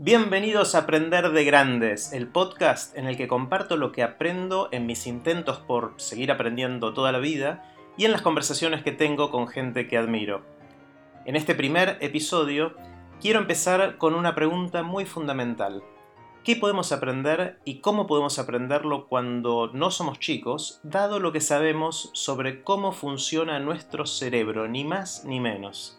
Bienvenidos a Aprender de Grandes, el podcast en el que comparto lo que aprendo en mis intentos por seguir aprendiendo toda la vida y en las conversaciones que tengo con gente que admiro. En este primer episodio quiero empezar con una pregunta muy fundamental. ¿Qué podemos aprender y cómo podemos aprenderlo cuando no somos chicos, dado lo que sabemos sobre cómo funciona nuestro cerebro, ni más ni menos?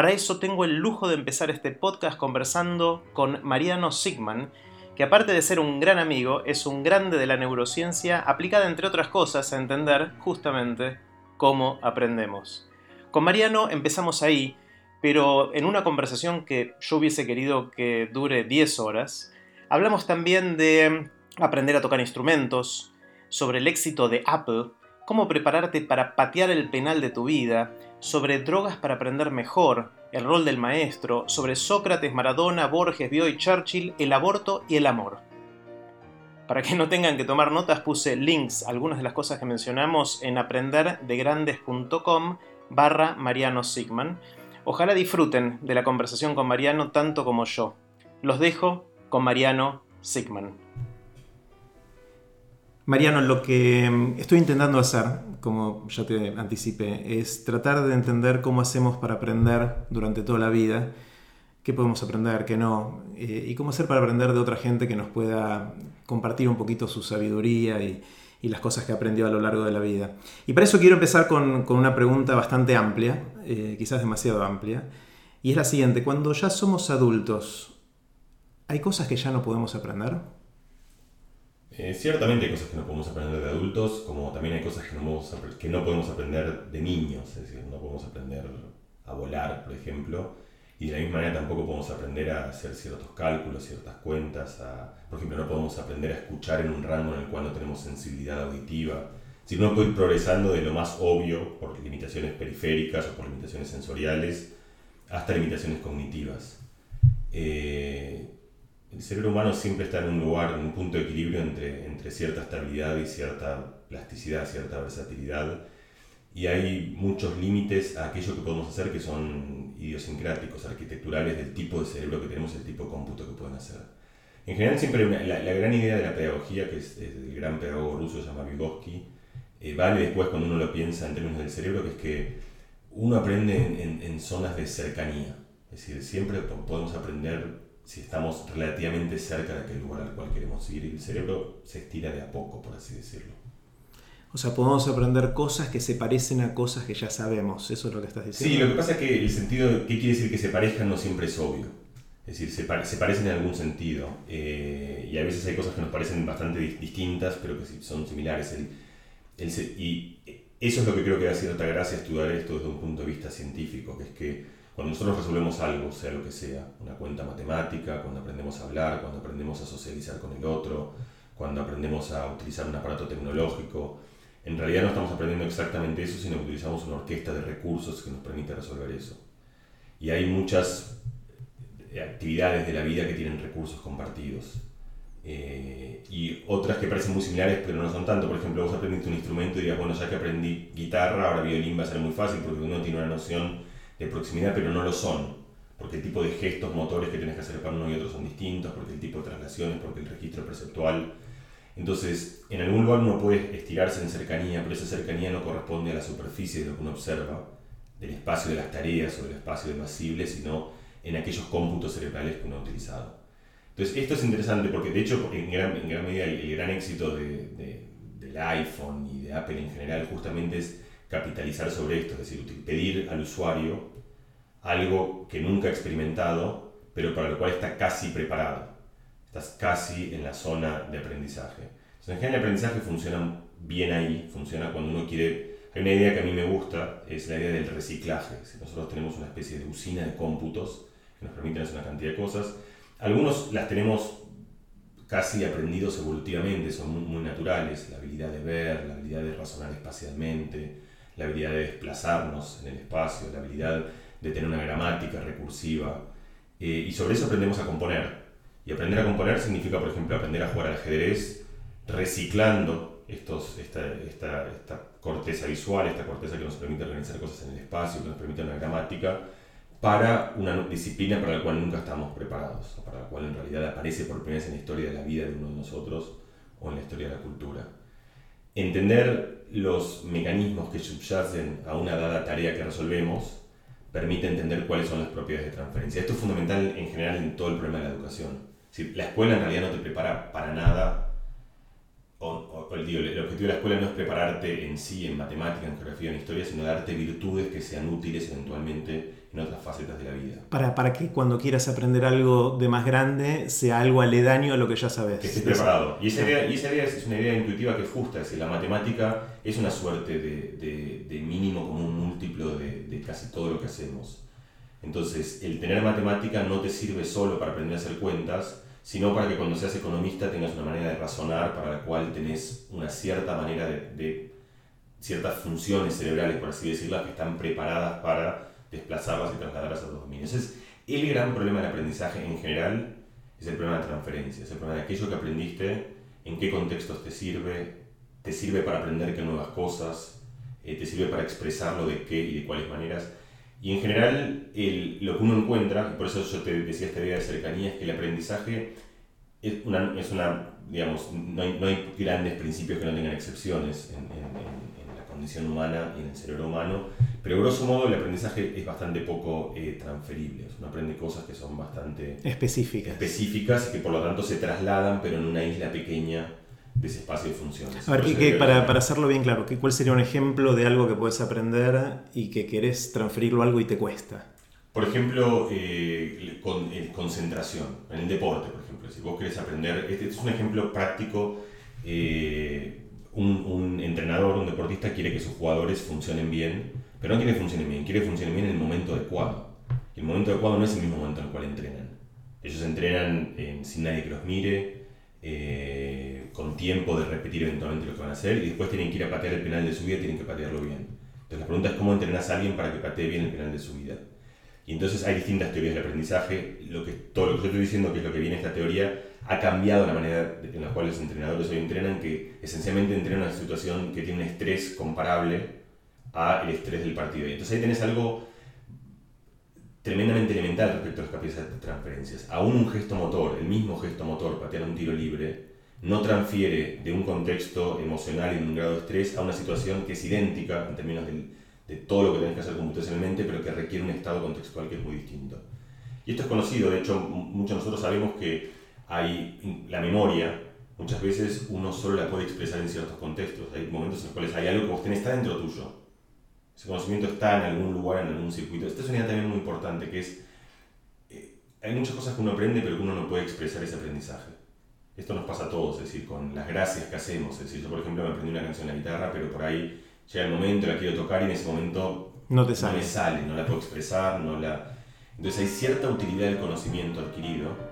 Para eso tengo el lujo de empezar este podcast conversando con Mariano Sigman, que aparte de ser un gran amigo, es un grande de la neurociencia aplicada entre otras cosas a entender justamente cómo aprendemos. Con Mariano empezamos ahí, pero en una conversación que yo hubiese querido que dure 10 horas, hablamos también de aprender a tocar instrumentos, sobre el éxito de Apple, cómo prepararte para patear el penal de tu vida, sobre drogas para aprender mejor, el rol del maestro, sobre Sócrates, Maradona, Borges, Bioy, Churchill, el aborto y el amor. Para que no tengan que tomar notas puse links a algunas de las cosas que mencionamos en aprenderdegrandes.com barra Mariano Sigman. Ojalá disfruten de la conversación con Mariano tanto como yo. Los dejo con Mariano Sigman. Mariano, lo que mm, estoy intentando hacer, como ya te anticipé, es tratar de entender cómo hacemos para aprender durante toda la vida, qué podemos aprender, qué no, eh, y cómo hacer para aprender de otra gente que nos pueda compartir un poquito su sabiduría y, las cosas que aprendió a lo largo de la vida. Y para eso quiero empezar con, una pregunta bastante amplia, eh, quizás demasiado amplia, y es la siguiente, cuando ya somos adultos, ¿hay cosas que ya no podemos aprender? Eh, ciertamente hay cosas que no podemos aprender de adultos, como también hay cosas que no, que no podemos aprender de niños, es decir, no podemos aprender a volar, por ejemplo, y de la misma manera tampoco podemos aprender a hacer ciertos cálculos, ciertas cuentas, por ejemplo, no podemos aprender a escuchar en un rango en el cual no tenemos sensibilidad auditiva, si no puede ir progresando de lo más obvio, por limitaciones periféricas o por limitaciones sensoriales, hasta limitaciones cognitivas. Eh, el cerebro humano siempre está en un lugar, en un punto de equilibrio entre, entre cierta estabilidad y cierta plasticidad, cierta versatilidad. Y hay muchos límites a aquello que podemos hacer que son idiosincráticos, arquitecturales del tipo de cerebro que tenemos, el tipo de cómputo que pueden hacer. En general, siempre la, la, gran idea de la pedagogía, que es, el gran pedagogo ruso, se llama Vygotsky, eh, vale después cuando uno lo piensa en términos del cerebro, que es que uno aprende en, en, en zonas de cercanía. Es decir, siempre podemos aprender si estamos relativamente cerca de aquel lugar al cual queremos ir. El cerebro se estira de a poco, por así decirlo. O sea, podemos aprender cosas que se parecen a cosas que ya sabemos. Eso es lo que estás diciendo. Sí, lo que pasa es que el sentido, ¿qué quiere decir que se parezcan? No siempre es obvio. Es decir, se, se parecen en algún sentido. Eh, y a veces hay cosas que nos parecen bastante distintas, pero que son similares. El, y eso es lo que creo que da cierta gracia estudiar esto desde un punto de vista científico, que es que cuando nosotros resolvemos algo, sea lo que sea, una cuenta matemática, cuando aprendemos a hablar, cuando aprendemos a socializar con el otro, cuando aprendemos a utilizar un aparato tecnológico, en realidad no estamos aprendiendo exactamente eso, sino que utilizamos una orquesta de recursos que nos permite resolver eso. Y hay muchas eh, actividades de la vida que tienen recursos compartidos. Eh, y otras que parecen muy similares pero no son tanto. Por ejemplo, vos aprendiste un instrumento y dirías, bueno, ya que aprendí guitarra, ahora violín va a ser muy fácil porque uno tiene una noción de proximidad, pero no lo son, porque el tipo de gestos motores que tienes que hacer para uno y otro son distintos, porque el tipo de traslaciones, porque el registro perceptual. Entonces, en algún lugar uno puede estirarse en cercanía, pero esa cercanía no corresponde a la superficie de lo que uno observa, del espacio de las tareas o del espacio de lo asible, sino en aquellos cómputos cerebrales que uno ha utilizado. Entonces, esto es interesante porque, de hecho, en gran, medida el, gran éxito de, de, del iPhone y de Apple en general justamente es capitalizar sobre esto, es decir, pedir al usuario algo que nunca ha experimentado, pero para lo cual está casi preparado. Estás casi en la zona de aprendizaje. Entonces, en general el aprendizaje funciona bien ahí, funciona cuando uno quiere... Hay una idea que a mí me gusta, es la idea del reciclaje. Nosotros tenemos una especie de usina de cómputos que nos permiten hacer una cantidad de cosas, algunos las tenemos casi aprendidos evolutivamente, son muy naturales, la habilidad de ver, la habilidad de razonar espacialmente, la habilidad de desplazarnos en el espacio, la habilidad de tener una gramática recursiva. Eh, y sobre eso aprendemos a componer. Y aprender a componer significa, por ejemplo, aprender a jugar al ajedrez reciclando estos, esta, esta, esta corteza visual, esta corteza que nos permite organizar cosas en el espacio, que nos permite una gramática, para una disciplina para la cual nunca estamos preparados, para la cual en realidad aparece por primera vez en la historia de la vida de uno de nosotros o en la historia de la cultura. Entender los mecanismos que subyacen a una dada tarea que resolvemos permite entender cuáles son las propiedades de transferencia. Esto es fundamental en general en todo el problema de la educación. Si la escuela en realidad no te prepara para nada o, el, objetivo de la escuela no es prepararte en sí, en matemática, en geografía, en historia, sino darte virtudes que sean útiles eventualmente en otras facetas de la vida. Para, para que cuando quieras aprender algo de más grande sea algo aledaño a lo que ya sabes. Que estés preparado. Y esa idea, y esa idea es una idea intuitiva que es justa, es decir, la matemática es una suerte de, de, de mínimo común múltiplo de, de casi todo lo que hacemos. Entonces, el tener matemática no te sirve solo para aprender a hacer cuentas, sino para que cuando seas economista tengas una manera de razonar para la cual tenés una cierta manera de, ciertas funciones cerebrales, por así decirlo, que están preparadas para desplazarlas y trasladarlas a otros dominios. es el gran problema del aprendizaje en general, es el problema de transferencia, es el problema de aquello que aprendiste, en qué contextos te sirve, te sirve para aprender qué nuevas cosas, eh, te sirve para expresarlo de qué y de cuáles maneras. Y en general, lo que uno encuentra, por eso yo te decía esta idea de cercanía, es que el aprendizaje es una, es una digamos, no hay, no hay, grandes principios que no tengan excepciones en, en, en, condición humana y en el cerebro humano, pero grosso modo el aprendizaje es bastante poco eh, transferible. Uno aprende cosas que son bastante específicas. específicas y que por lo tanto se trasladan, pero en una isla pequeña de ese espacio de funciones. A ver, para, para, hacerlo bien claro, ¿cuál sería un ejemplo de algo que puedes aprender y que querés transferirlo a algo y te cuesta? Por ejemplo, eh, con, eh, concentración, en el deporte, por ejemplo. Si vos querés aprender, este es un ejemplo práctico. Eh, un, un, entrenador, un deportista quiere que sus jugadores funcionen bien, pero no quiere que funcionen bien, quiere que funcionen bien en el momento adecuado. Y el momento adecuado no es el mismo momento en el cual entrenan. Ellos entrenan sin nadie que los mire, eh, con tiempo de repetir eventualmente lo que van a hacer y después tienen que ir a patear el penal de su vida y tienen que patearlo bien. Entonces la pregunta es cómo entrenas a alguien para que patee bien el penal de su vida. Y entonces hay distintas teorías del aprendizaje. Lo que, todo lo que yo estoy diciendo, que es lo que viene esta teoría, ha cambiado la manera en la cual los entrenadores hoy entrenan, que esencialmente entrenan una situación que tiene un estrés comparable al estrés del partido. Y entonces ahí tenés algo tremendamente elemental respecto a las capacidades de transferencias. Aún un gesto motor, el mismo gesto motor, patear un tiro libre, no transfiere de un contexto emocional y de un grado de estrés a una situación que es idéntica en términos de, todo lo que tenés que hacer computacionalmente, pero que requiere un estado contextual que es muy distinto. Y esto es conocido, de hecho, muchos de nosotros sabemos que hay la memoria, muchas veces uno solo la puede expresar en ciertos contextos. Hay momentos en los cuales hay algo que vos tenés está dentro tuyo, ese conocimiento está en algún lugar, en algún circuito. Esta es una idea también muy importante, que es, eh, hay muchas cosas que uno aprende, pero que uno no puede expresar ese aprendizaje. Esto nos pasa a todos, es decir, con las gracias que hacemos. Es decir, yo, por ejemplo, me aprendí una canción en la guitarra, pero por ahí llega el momento, la quiero tocar y en ese momento no, te sale. no me sale, no la puedo expresar, no la... Entonces hay cierta utilidad del conocimiento adquirido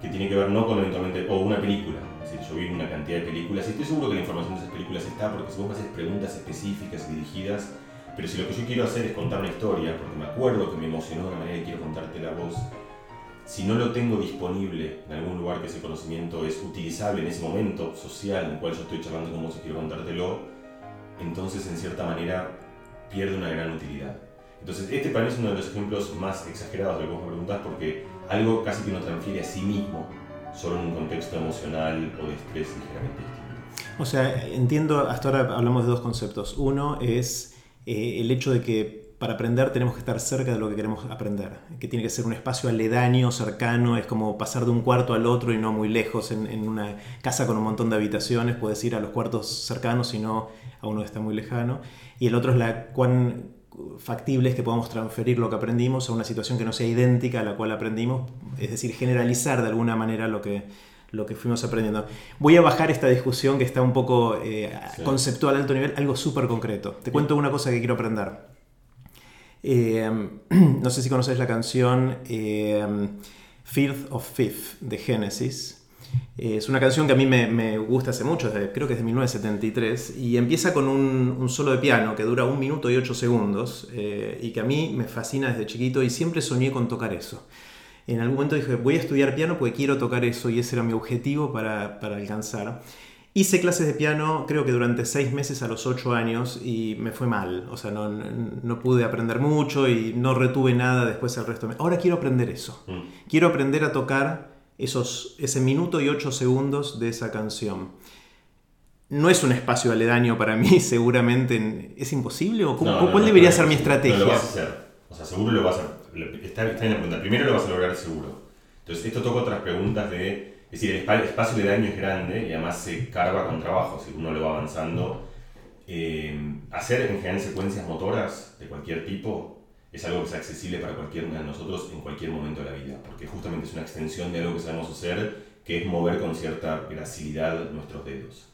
que tiene que ver no con eventualmente, o una película, es decir, yo vi una cantidad de películas y estoy seguro que la información de esas películas está porque si vos me haces preguntas específicas y dirigidas, pero si lo que yo quiero hacer es contar una historia, porque me acuerdo que me emocionó de una manera y quiero contarte la voz, si no lo tengo disponible en algún lugar que ese conocimiento es utilizable en ese momento social en el cual yo estoy charlando con vos y quiero contártelo, entonces en cierta manera pierde una gran utilidad. Entonces este para mí es uno de los ejemplos más exagerados de lo que vos me preguntás porque algo casi que uno transfiere a sí mismo solo en un contexto emocional o de estrés ligeramente distinto. O sea, entiendo, hasta ahora hablamos de dos conceptos. Uno es eh, el hecho de que para aprender tenemos que estar cerca de lo que queremos aprender, que tiene que ser un espacio aledaño, cercano, es como pasar de un cuarto al otro y no muy lejos, en, una casa con un montón de habitaciones, puedes ir a los cuartos cercanos y no a uno que está muy lejano. Y el otro es la cuán factible es que podamos transferir lo que aprendimos a una situación que no sea idéntica a la cual aprendimos, es decir, generalizar de alguna manera lo que, lo que fuimos aprendiendo. Voy a bajar esta discusión que está un poco eh, conceptual, alto nivel, algo súper concreto. Te cuento una cosa que quiero aprender. Eh, no sé si conoces la canción eh, Fifth of Fifth de Genesis. Es una canción que a mí me, gusta hace mucho, creo que es de 1973, y empieza con un, un, solo de piano que dura un minuto y ocho segundos, y que a mí me fascina desde chiquito y siempre soñé con tocar eso en algún momento dije, voy a estudiar piano porque quiero tocar eso y ese era mi objetivo para, alcanzar. Hice clases de piano creo que durante seis meses a los ocho años y me fue mal. O sea, no, no pude aprender mucho y no retuve nada después el resto. Ahora quiero aprender eso. Mm. Quiero aprender a tocar esos, ese minuto y ocho segundos de esa canción. No es un espacio aledaño para mí, seguramente. ¿Es imposible? ¿O ¿Cuál debería ser mi estrategia? lo vas a hacer. O sea, seguro lo vas a... Está, está en la pregunta. Primero lo vas a lograr seguro. Entonces, esto toca otras preguntas de es decir, el espacio de daño es grande y además se carga con trabajo, si uno lo va avanzando. Eh, hacer en general secuencias motoras de cualquier tipo es algo que es accesible para cualquiera de nosotros en cualquier momento de la vida, porque justamente es una extensión de algo que sabemos hacer, que es mover con cierta gracilidad nuestros dedos.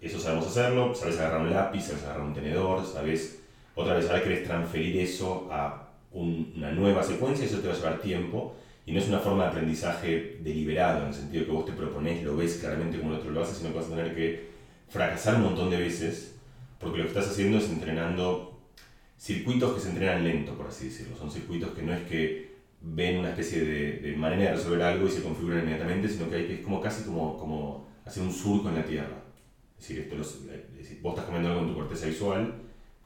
Eso sabemos hacerlo, sabes agarrar un lápiz, sabes agarrar un tenedor, sabes, otra vez, ahora querés transferir eso a una nueva secuencia, eso te va a llevar tiempo, y no es una forma de aprendizaje deliberado, en el sentido que vos te propones, lo ves claramente como el otro lo hace, sino que vas a tener que fracasar un montón de veces, porque lo que estás haciendo es entrenando circuitos que se entrenan lento, por así decirlo. Son circuitos que no es que ven una especie de, manera de resolver algo y se configuran inmediatamente, sino que, hay, que es como casi como, como hacer un surco en la Tierra. Es decir, esto vos estás comiendo algo en tu corteza visual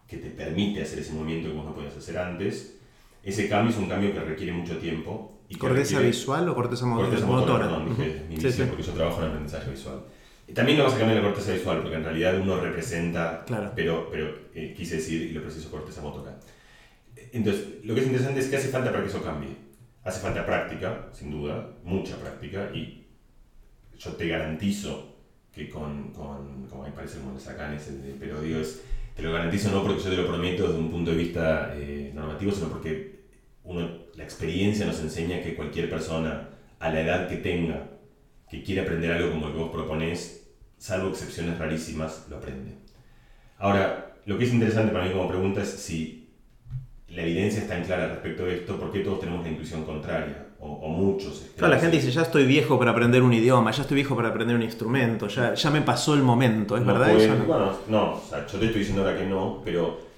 que te permite hacer ese movimiento que vos no podías hacer antes. Ese cambio es un cambio que requiere mucho tiempo ¿Corteza visual o corteza, corteza motora? Perdón, dije sí, porque yo trabajo en aprendizaje visual. También lo vas a cambiar la corteza visual, porque en realidad uno representa, claro. pero, pero eh, quise decir, y lo preciso, corteza motora. Entonces, lo que es interesante es que hace falta para que eso cambie. Hace falta práctica, sin duda, mucha práctica, y yo te garantizo que con, con como me parece como le sacan ese, pero digo, es, te lo garantizo no porque yo te lo prometo desde un punto de vista eh, normativo, sino porque uno, la experiencia nos enseña que cualquier persona, a la edad que tenga, que quiere aprender algo como el que vos proponés, salvo excepciones rarísimas, lo aprende. Ahora, lo que es interesante para mí como pregunta es si la evidencia está en clara respecto de esto, ¿por qué todos tenemos la intuición contraria? O, muchos. Claro, la gente dice, ya estoy viejo para aprender un idioma, ya estoy viejo para aprender un instrumento, ya, ya me pasó el momento, ¿es verdad eso? Bueno, no, o sea, yo te estoy diciendo ahora que no, pero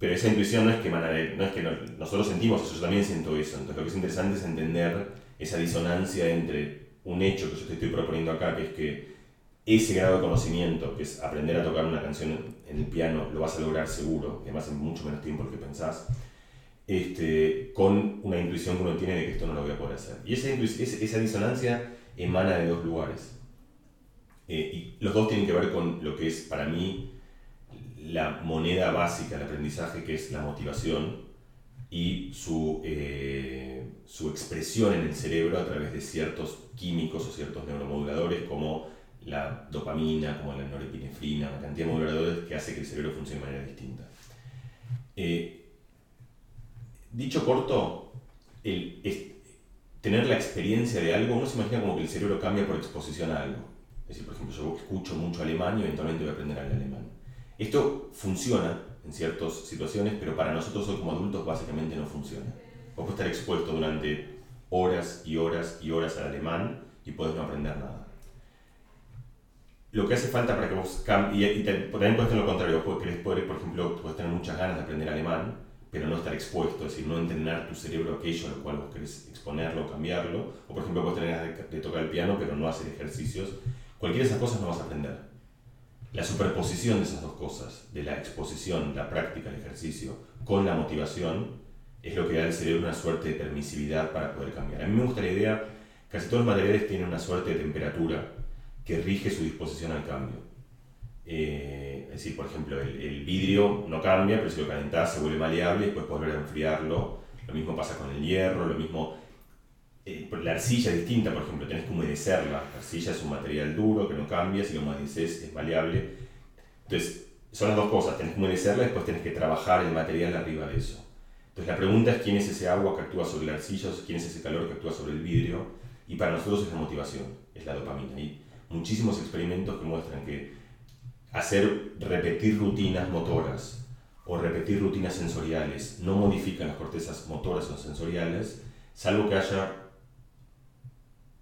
pero esa intuición no es que no es que nosotros sentimos eso, yo también siento eso. Entonces lo que es interesante es entender esa disonancia entre un hecho que yo te estoy proponiendo acá, que es que ese grado de conocimiento, que es aprender a tocar una canción en el piano, lo vas a lograr seguro, además en mucho menos tiempo del que pensás, este, con una intuición que uno tiene de que esto no lo voy a poder hacer. Y esa, esa disonancia emana de dos lugares. Eh, y los dos tienen que ver con lo que es para mí la moneda básica del aprendizaje, que es la motivación, y su, eh, su expresión en el cerebro a través de ciertos químicos o ciertos neuromoduladores como la dopamina, como la norepinefrina, una cantidad de moduladores que hace que el cerebro funcione de manera distinta. Eh, dicho corto, tener la experiencia de algo, uno se imagina como que el cerebro cambia por exposición a algo. Es decir, por ejemplo, yo escucho mucho alemán y eventualmente voy a aprender el alemán. Esto funciona en ciertas situaciones, pero para nosotros hoy como adultos básicamente no funciona. Vos podés estar expuesto durante horas y horas y horas al alemán y podés no aprender nada. Lo que hace falta para que vos cambies, y, también puedes tener lo contrario, querés poder, por ejemplo, puedes tener muchas ganas de aprender alemán, pero no estar expuesto, es decir, no entrenar tu cerebro aquello a lo cual vos querés exponerlo cambiarlo, o por ejemplo, puedes tener ganas de tocar el piano, pero no hacer ejercicios. Cualquiera de esas cosas no vas a aprender la superposición de esas dos cosas, de la exposición, la práctica, el ejercicio, con la motivación, es lo que da al cerebro una suerte de permisividad para poder cambiar. A mí me gusta la idea, casi todos los materiales tienen una suerte de temperatura que rige su disposición al cambio. Eh, es decir, por ejemplo, el, vidrio no cambia, pero si lo calentás se vuelve maleable y después puedes volver a enfriarlo. Lo mismo pasa con el hierro, lo mismo eh, la arcilla es distinta, por ejemplo, tenés que humedecerla. La arcilla es un material duro que no cambia, si lo humedeces es maleable. Entonces, son las dos cosas, tenés que humedecerla y después tenés que trabajar el material arriba de eso. Entonces, la pregunta es quién es ese agua que actúa sobre la arcilla, quién es ese calor que actúa sobre el vidrio, y para nosotros es la motivación, es la dopamina. Muchísimos experimentos que muestran que hacer repetir rutinas motoras o repetir rutinas sensoriales no modifican las cortezas motoras o sensoriales, salvo que haya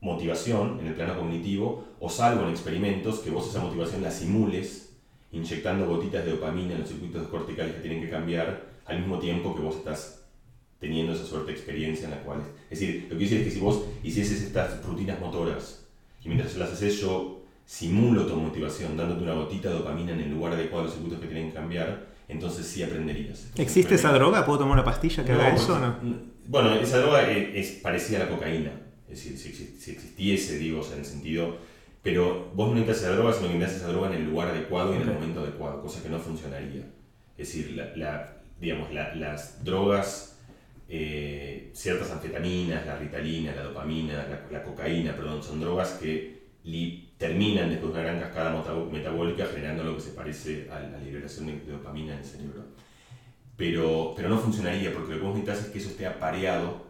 motivación en el plano cognitivo, o salvo en experimentos que vos esa motivación la simules inyectando gotitas de dopamina en los circuitos corticales que tienen que cambiar al mismo tiempo que vos estás teniendo esa suerte de experiencia en la cual... Es decir, lo que quiero decir es que si vos hicieses estas rutinas motoras y mientras las haces yo simulo tu motivación dándote una gotita de dopamina en el lugar adecuado de los circuitos que tienen que cambiar, entonces sí aprenderías. ¿Existe esa droga? ¿Puedo tomar una pastilla que haga eso o no? Bueno, esa droga es, parecida a la cocaína. Es decir, si, existiese, digo, en el sentido... Pero vos no necesitas esa droga, sino que necesitas esa droga en el lugar adecuado y en el momento adecuado, cosa que no funcionaría. Es decir, la, digamos, las drogas, eh, ciertas anfetaminas, la ritalina, la dopamina, la, cocaína, perdón, son drogas que terminan después de una gran cascada metabólica generando lo que se parece a la liberación de, dopamina en el cerebro. Pero, pero no funcionaría porque lo que vos necesitas es que eso esté apareado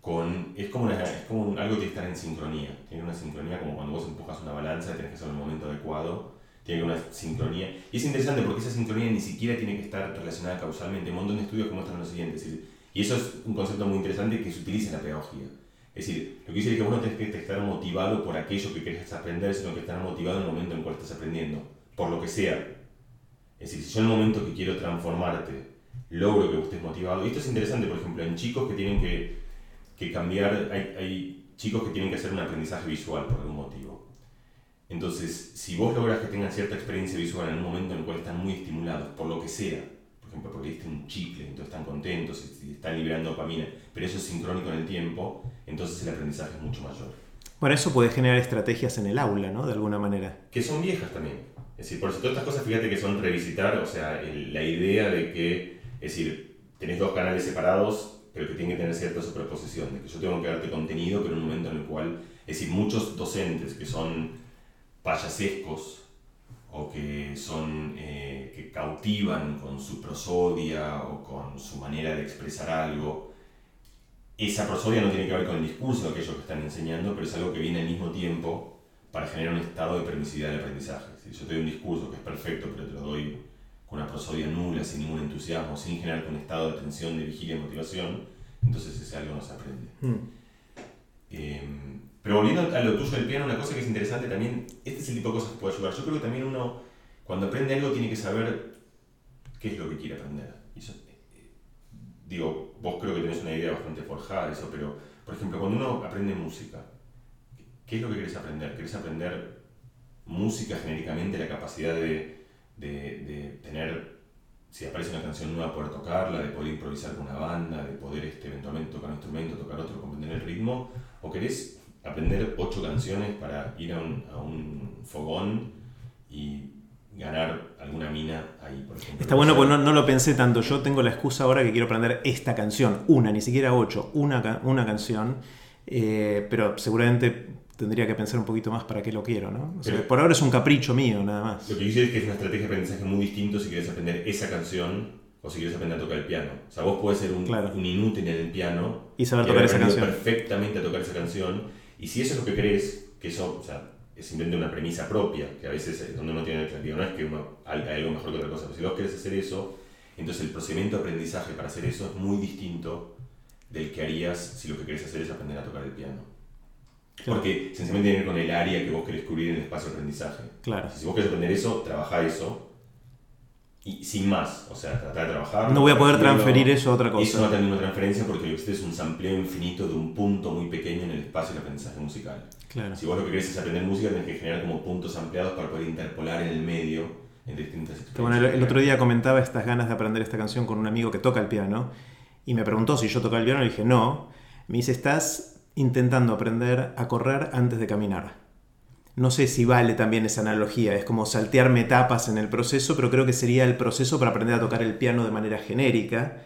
con... Es como, es como algo que tiene que estar en sincronía. Tiene una sincronía como cuando vos empujas una balanza tenés que hacer el momento adecuado. Tiene una sincronía. Y es interesante porque esa sincronía ni siquiera tiene que estar relacionada causalmente. Un montón de estudios que muestran lo siguiente. Y eso es un concepto muy interesante que se utiliza en la pedagogía es decir, lo que dice es que vos no que estar motivado por aquello que querés aprender, sino que estar motivado en el momento en el cual estás aprendiendo, por lo que sea. Es decir, si yo en el momento que quiero transformarte logro que vos estés motivado, y esto es interesante, por ejemplo, en chicos que tienen que, que cambiar, hay, hay chicos que tienen que hacer un aprendizaje visual por algún motivo. Entonces, si vos logras que tengan cierta experiencia visual en un momento en el cual están muy estimulados, por lo que sea, ejemplo, porque diste un chicle, entonces están contentos, y están liberando dopamina, pero eso es sincrónico en el tiempo, entonces el aprendizaje es mucho mayor. Bueno, eso puede generar estrategias en el aula, ¿no? De alguna manera. Que son viejas también. Es decir, por eso todas estas cosas, fíjate que son revisitar, o sea, la idea de que, es decir, tenés dos canales separados, pero que tienen que tener cierta superposición, de que yo tengo que darte contenido, pero en un momento en el cual, es decir, muchos docentes que son payasescos o que son, eh, que cautivan con su prosodia o con su manera de expresar algo, esa prosodia no tiene que ver con el discurso de aquellos que están enseñando, pero es algo que viene al mismo tiempo para generar un estado de permisividad del aprendizaje. Si yo te doy un discurso que es perfecto, pero te lo doy con una prosodia nula, sin ningún entusiasmo, sin generar un estado de tensión, de vigilia y motivación, entonces ese algo no se aprende. Hmm. Em, pero volviendo a lo tuyo del piano, una cosa que es interesante también, este es el tipo de cosas que puede ayudar. Yo creo que también uno, cuando aprende algo, tiene que saber qué es lo que quiere aprender digo, vos creo que tenés una idea bastante forjada de eso, pero, por ejemplo, cuando uno aprende música, ¿qué es lo que querés aprender? ¿Querés aprender música genéricamente, la capacidad de, de, tener, si aparece una canción nueva, poder tocarla, de poder improvisar con una banda, de poder este, eventualmente tocar un instrumento, tocar otro, comprender el ritmo? ¿O querés aprender ocho canciones para ir a un, a un fogón y ganar alguna mina ahí, por ejemplo. Está bueno, pues no, no, lo pensé tanto. Yo tengo la excusa ahora que quiero aprender esta canción, una, ni siquiera ocho, una, una canción, eh, pero seguramente tendría que pensar un poquito más para qué lo quiero, ¿no? por ahora es un capricho mío, nada más. Lo que yo es que es una estrategia de aprendizaje muy distinto si quieres aprender esa canción o si quieres aprender a tocar el piano. O sea, vos puedes ser un, un inútil en el piano y saber tocar esa canción. perfectamente a tocar esa canción. Y si eso es lo que crees, que eso, o sea, es simplemente una premisa propia, que a veces es donde uno tiene claridad, no es que uno, hay, algo mejor que otra cosa, pero si vos querés hacer eso, entonces el procedimiento de aprendizaje para hacer eso es muy distinto del que harías si lo que querés hacer es aprender a tocar el piano. Porque sencillamente tiene que ver con el área que vos querés cubrir en el espacio de aprendizaje. Claro. Si vos querés aprender eso, trabaja eso. Y sin más, o sea, tratar de trabajar. No voy a poder transferir eso a otra cosa. Eso no va a tener una transferencia porque lo que es un sampleo infinito de un punto muy pequeño en el espacio de aprendizaje musical. Si vos lo que querés es aprender música, tenés que generar como puntos ampliados para poder interpolar en el medio en distintas experiencias. Bueno, el, otro día comentaba estas ganas de aprender esta canción con un amigo que toca el piano y me preguntó si yo tocaba el piano y le dije no. Me dice, estás intentando aprender a correr antes de caminar. No sé si vale también esa analogía, es como saltearme etapas en el proceso, pero creo que sería el proceso para aprender a tocar el piano de manera genérica.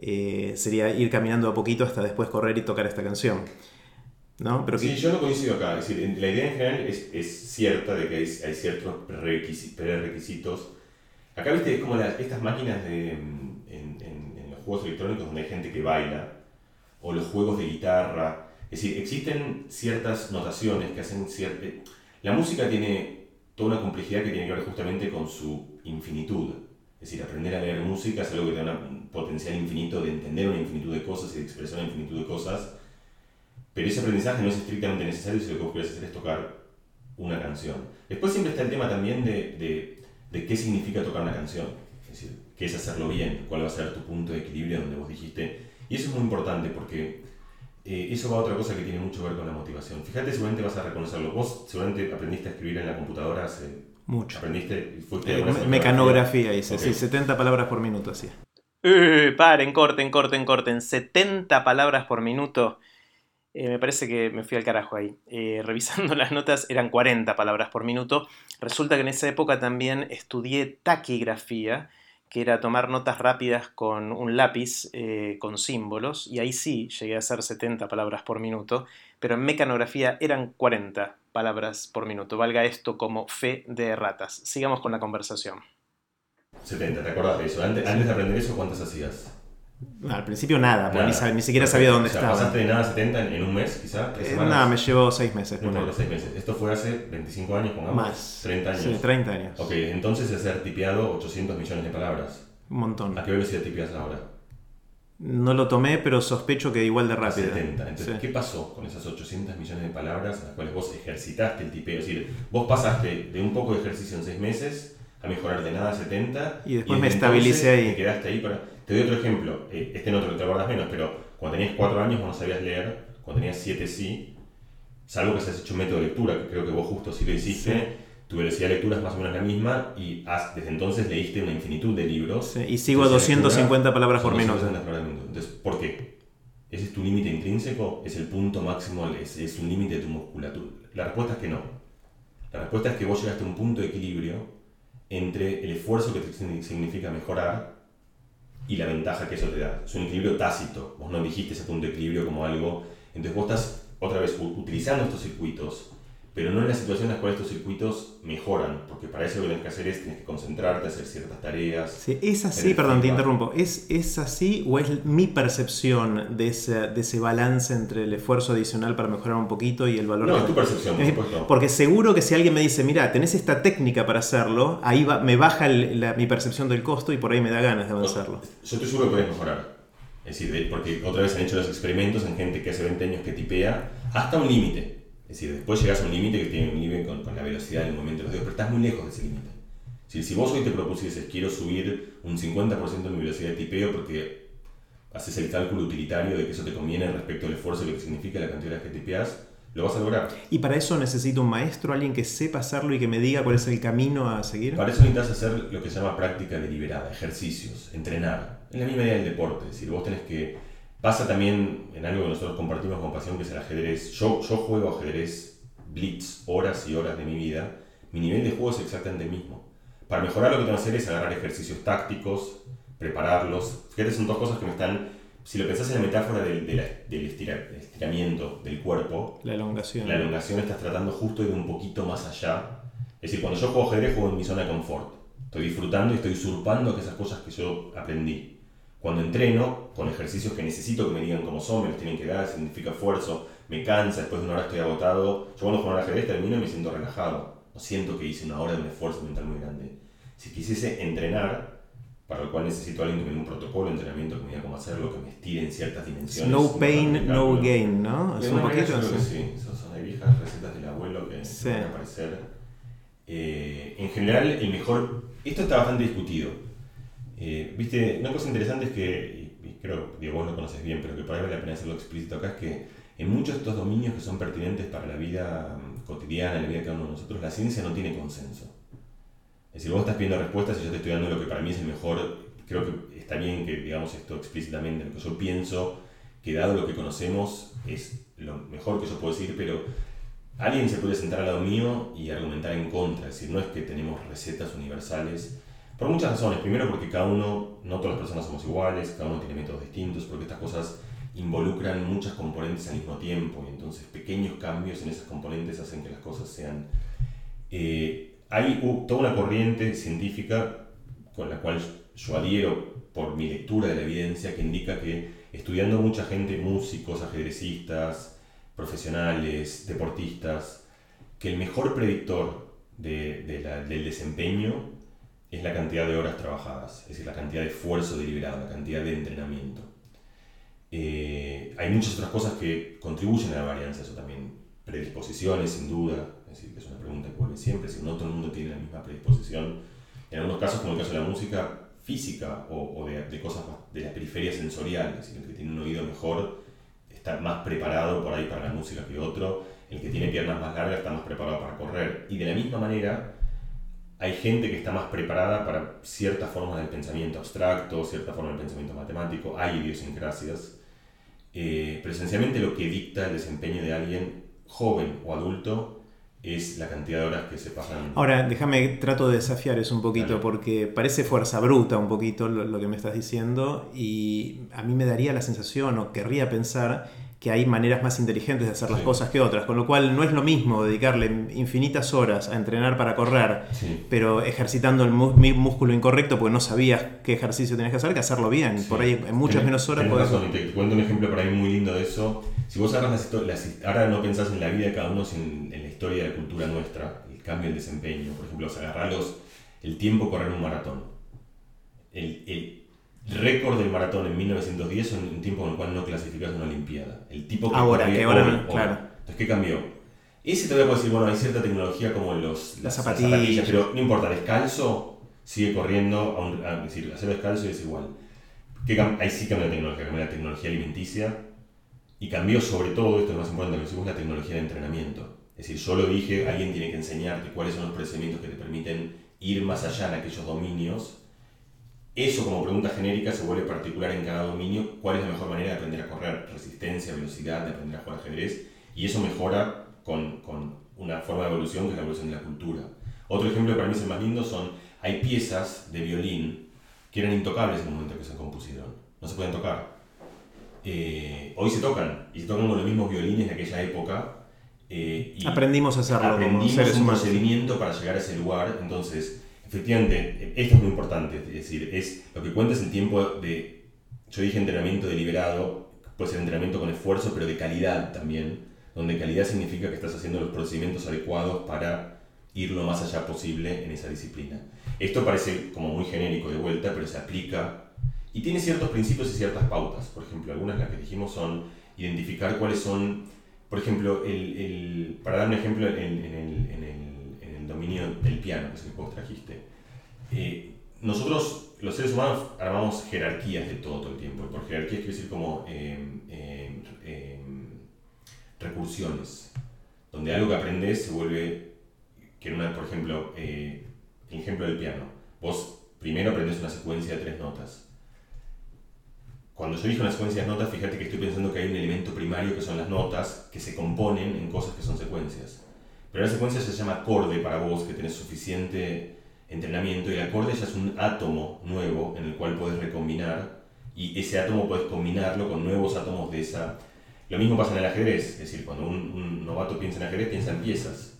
Eh, sería ir caminando a poquito hasta después correr y tocar esta canción. ¿no? Pero sí, yo no coincido acá. Es decir, la idea en general es, es cierta de que hay, hay ciertos prerequisitos. Acá, viste, es como estas máquinas de, en, en, en, los juegos electrónicos donde hay gente que baila, o los juegos de guitarra. Es decir, existen ciertas notaciones que hacen cierta... La música tiene toda una complejidad que tiene que ver justamente con su infinitud. Es decir, aprender a leer música es algo que tiene un potencial infinito de entender una infinitud de cosas y de expresar una infinitud de cosas pero ese aprendizaje no es estrictamente necesario si lo que vos querés hacer es tocar una canción. Después siempre está el tema también de, de, de qué significa tocar una canción. Es decir, qué es hacerlo bien, cuál va a ser tu punto de equilibrio donde vos dijiste. Y eso es muy importante porque eh, eso va a otra cosa que tiene mucho que ver con la motivación. Fíjate, seguramente vas a reconocerlo. Vos seguramente aprendiste a escribir en la computadora hace... Mucho. ¿Aprendiste? ¿Fuiste Eh, mecanografía hice, Ok. sí, 70 palabras por minuto, así. Eh, paren, corten, corten, corten. 70 palabras por minuto. Eh, me parece que me fui al carajo ahí. Eh, revisando las notas eran 40 palabras por minuto. Resulta que en esa época también estudié taquigrafía, que era tomar notas rápidas con un lápiz eh, con símbolos, y ahí sí llegué a hacer 70 palabras por minuto, pero en mecanografía eran 40 palabras por minuto. Valga esto como fe de ratas. Sigamos con la conversación. 70, ¿te acordás de eso? Antes, antes de aprender eso, ¿cuántas hacías? No, al principio nada, porque Nada. ni, ni siquiera sabía dónde O sea, estaba. ¿Pasaste de nada a 70 en, en un mes, quizá? ¿Tres Eh, nada, me llevó seis meses. No meses. Esto fue hace 25 años, pongamos. Más. 30 años. Sí, 30 años. Ok, entonces es hacer tipeado 800 millones de palabras. Un montón. ¿A qué velocidad tipeas ahora? No lo tomé, pero sospecho que igual de rápido. 70. Entonces, Sí. ¿qué pasó con esas 800 millones de palabras a las cuales vos ejercitaste el tipeo? Es decir, vos pasaste de un poco de ejercicio en 6 meses a mejorar de nada a 70. Y después me estabilicé ahí. Te quedaste ahí para... Te doy otro ejemplo. Eh, Este no te lo te acuerdas menos, pero cuando tenías 4 años vos no sabías leer. Cuando tenías 7 sí. Salvo que hayas hecho un método de lectura, que creo que vos justo sí lo hiciste. Sí. Tu velocidad de lectura es más o menos la misma y has- desde entonces leíste una infinitud de libros. Sí, y sigo a Entonces, 250 lectura palabras por minuto. 250 palabras por minuto. Entonces, ¿por qué? ¿Ese es tu límite intrínseco? ¿Es el punto máximo? ¿Es, es un límite de tu musculatura? La respuesta es que no. La respuesta es que vos llegaste a un punto de equilibrio entre el esfuerzo que te signi- significa mejorar y la ventaja que eso te da. Es un equilibrio tácito. Vos no dijiste ese punto de equilibrio como algo. Entonces vos estás otra vez utilizando estos circuitos, pero no en la situación en la cual estos circuitos mejoran, porque para eso lo que tienes que hacer es tienes que concentrarte, hacer ciertas tareas. Sí, ¿Es así, perdón, te interrumpo, ¿Es, ¿es así o es mi percepción de ese, de ese balance entre el esfuerzo adicional para mejorar un poquito y el valor No, que- es tu percepción, por Eh, supuesto. Porque seguro que si alguien me dice, mira, tenés esta técnica para hacerlo, ahí va, me baja el- la- mi percepción del costo y por ahí me da ganas de avanzarlo. Yo estoy seguro que puedes mejorar. Es decir, de- porque otra vez han hecho los experimentos en gente que hace 20 años que tipea hasta un límite. Es decir, después llegas a un límite que tiene un límite con, con la velocidad del movimiento de los dedos, pero estás muy lejos de ese límite. Decir, si vos hoy te propusieses, quiero subir un 50% de mi velocidad de tipeo porque haces el cálculo utilitario de que eso te conviene respecto al esfuerzo que significa la cantidad de que tipeas, lo vas a lograr. Y para eso necesito un maestro, alguien que sepa hacerlo y que me diga cuál es el camino a seguir. Para eso necesitas hacer lo que se llama práctica deliberada, ejercicios, entrenar. En la misma idea del deporte, es decir, vos tenés que... Pasa también en algo que nosotros compartimos con pasión, que es el ajedrez. Yo, yo juego ajedrez blitz horas y horas de mi vida. Mi nivel de juego es exactamente el mismo. Para mejorar lo que tengo que hacer es agarrar ejercicios tácticos, prepararlos. Fíjate, son dos cosas que me están... Si lo pensás en la metáfora del, del estira- estiramiento del cuerpo, La elongación. la elongación estás tratando justo de ir un poquito más allá. Es decir, cuando yo juego ajedrez, juego en mi zona de confort. Estoy disfrutando y estoy usurpando esas cosas que yo aprendí. Cuando entreno, con ejercicios que necesito que me digan cómo son, me los tienen que dar, significa esfuerzo, me cansa, después de una hora estoy agotado. Yo cuando juego al ajedrez termino y me siento relajado. No siento que hice una hora de un esfuerzo mental muy grande. Si quisiese entrenar, para lo cual necesito a alguien que me dé un protocolo de entrenamiento que me diga cómo hacerlo, que me estire en ciertas dimensiones. No pain, no gain, ¿no? Es un poquito que sí, esas son las viejas recetas del abuelo que Sí. van a aparecer. Eh, en general, el mejor. Esto está bastante discutido. Eh, Viste, una cosa interesante es que, y, creo que vos lo conoces bien, pero que por ahí vale la pena hacerlo explícito acá, es que en muchos de estos dominios que son pertinentes para la vida mm, cotidiana, la vida de cada uno de nosotros, la ciencia no tiene consenso. Es decir, vos estás pidiendo respuestas y yo te estoy dando lo que para mí es el mejor. Creo que está bien que digamos esto explícitamente, lo que yo pienso que dado lo que conocemos es lo mejor que yo puedo decir, pero alguien se puede sentar al lado mío y argumentar en contra. Es decir, no es que tenemos recetas universales. Por muchas razones. Primero porque cada uno, no todas las personas somos iguales, cada uno tiene métodos distintos, porque estas cosas involucran muchas componentes al mismo tiempo y entonces pequeños cambios en esas componentes hacen que las cosas sean... Eh, hay toda una corriente científica con la cual yo adhiero por mi lectura de la evidencia que indica que estudiando mucha gente, músicos, ajedrecistas, profesionales, deportistas, que el mejor predictor de- de la- del desempeño es la cantidad de horas trabajadas, es decir, la cantidad de esfuerzo deliberado, la cantidad de entrenamiento. Eh, hay muchas otras cosas que contribuyen a la varianza, eso también, predisposiciones sin duda, es decir, que es una pregunta que vuelve siempre, si no todo el mundo tiene la misma predisposición. En algunos casos, como el caso de la música física o, de, de cosas de la periferia sensorial, es decir, el que tiene un oído mejor está más preparado por ahí para la música que otro, el que tiene piernas más largas está más preparado para correr. Y de la misma manera, hay gente que está más preparada para ciertas formas del pensamiento abstracto, cierta forma del pensamiento matemático, hay idiosincrasias. Eh, pero esencialmente lo que dicta el desempeño de alguien joven o adulto es la cantidad de horas que se pasan. Ahora, déjame, trato de desafiar eso un poquito, porque parece fuerza bruta un poquito lo, que me estás diciendo, y a mí me daría la sensación, o querría pensar, que hay maneras más inteligentes de hacer las cosas que otras, con lo cual no es lo mismo dedicarle infinitas horas a entrenar para correr, pero ejercitando el músculo incorrecto porque no sabías qué ejercicio tenías que hacer, que hacerlo bien. Por ahí en muchas menos horas podés... te cuento un ejemplo por ahí muy lindo de eso. Si vos agarras las, ahora no pensás en la vida de cada uno, sino en, la historia de la cultura nuestra, el cambio, el desempeño, por ejemplo, agarrarlos el tiempo correr un maratón. El, el récord del maratón en 1910 es un tiempo en el cual no clasificas una Olimpiada. El tipo que ahora, que ahora, claro. Entonces, ¿qué cambió? Ese todavía puede decir, bueno, hay cierta tecnología como los, las, zapatillas, pero no importa, descalzo sigue corriendo, a decir, hacer descalzo es igual. ahí sí cambia la tecnología, cambia la tecnología alimenticia y cambió sobre todo, esto es lo más importante, lo que la tecnología de entrenamiento. Es decir, yo lo dije, alguien tiene que enseñarte cuáles son los procedimientos que te permiten ir más allá en aquellos dominios eso como pregunta genérica se vuelve particular en cada dominio, cuál es la mejor manera de aprender a correr, resistencia, velocidad, de aprender a jugar ajedrez, y eso mejora con, con una forma de evolución que es la evolución de la cultura. Otro ejemplo que para mí es el más lindo son, hay piezas de violín que eran intocables en el momento que se compusieron, no se pueden tocar. Eh, hoy se tocan, y se tocan con los mismos violines de aquella época. Eh, y aprendimos a hacerlo. Aprendimos un procedimiento para llegar a ese lugar, entonces Efectivamente, esto es muy importante, es decir, es lo que cuenta es el tiempo de, yo dije entrenamiento deliberado, puede ser entrenamiento con esfuerzo, pero de calidad también, donde calidad significa que estás haciendo los procedimientos adecuados para ir lo más allá posible en esa disciplina. Esto parece como muy genérico de vuelta, pero se aplica y tiene ciertos principios y ciertas pautas. Por ejemplo, algunas de las que dijimos son identificar cuáles son, por ejemplo, el, para dar un ejemplo en, en el dominio del piano, que es el que vos trajiste. Eh, nosotros, los seres humanos, armamos jerarquías de todo, todo el tiempo. por jerarquías quiero decir como em, recursiones, donde algo que aprendes se vuelve, que una, por ejemplo, eh, el ejemplo del piano. Vos primero aprendes una secuencia de tres notas. Cuando yo dije una secuencia de notas, fíjate que estoy pensando que hay un elemento primario que son las notas que se componen en cosas que son secuencias. Pero la secuencia se llama acorde para vos, que tenés suficiente entrenamiento, y el acorde ya es un átomo nuevo en el cual puedes recombinar, y ese átomo puedes combinarlo con nuevos átomos de esa... Lo mismo pasa en el ajedrez, es decir, cuando un, novato piensa en ajedrez, piensa en piezas.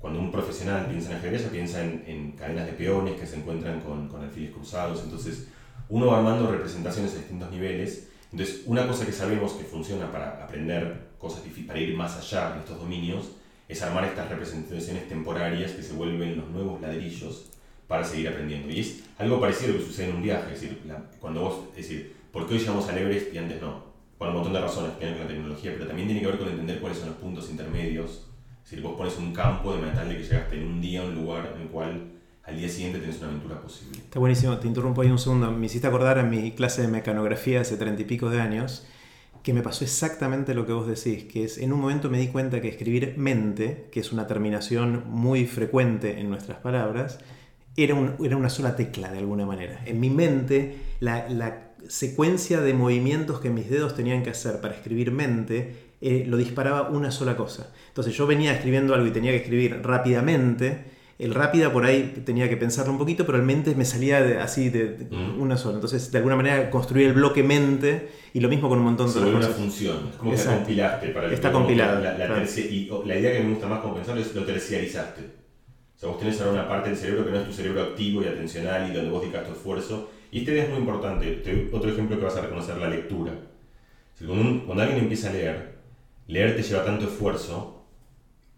Cuando un profesional piensa en ajedrez, ya piensa en, cadenas de peones que se encuentran con, con alfiles cruzados. Entonces, uno va armando representaciones a distintos niveles. Entonces, una cosa que sabemos que funciona para aprender cosas difíciles, para ir más allá en estos dominios, es armar estas representaciones temporarias que se vuelven los nuevos ladrillos para seguir aprendiendo. Y es algo parecido a lo que sucede en un viaje, es decir, cuando vos, es decir, ¿por qué hoy llegamos al Everest y antes no? Por un montón de razones que tienen con la tecnología, pero también tiene que ver con entender cuáles son los puntos intermedios. Es decir, vos pones un campo de metal de que llegaste en un día a un lugar en el cual al día siguiente tenés una aventura posible. Está buenísimo, te interrumpo ahí un segundo. Me hiciste acordar a mi clase de mecanografía hace treinta y pico de años que me pasó exactamente lo que vos decís, que es en un momento me di cuenta que escribir mente, que es una terminación muy frecuente en nuestras palabras, era, era una sola tecla de alguna manera. En mi mente, la, secuencia de movimientos que mis dedos tenían que hacer para escribir mente eh, lo disparaba una sola cosa. Entonces yo venía escribiendo algo y tenía que escribir rápidamente el rápida por ahí tenía que pensarlo un poquito, pero el mente me salía así de, mm. una sola. Entonces, de alguna manera construí el bloque mente y lo mismo con un montón de cosas. una función, es como que compilaste para el Está compilado. La, y la idea que me gusta más como pensarlo es lo terciarizaste. O sea, vos tenés ahora una parte del cerebro que no es tu cerebro activo y atencional y donde vos dedicas tu esfuerzo. Y este idea es muy importante. otro ejemplo que vas a reconocer, la lectura. cuando, cuando alguien empieza a leer, leer te lleva tanto esfuerzo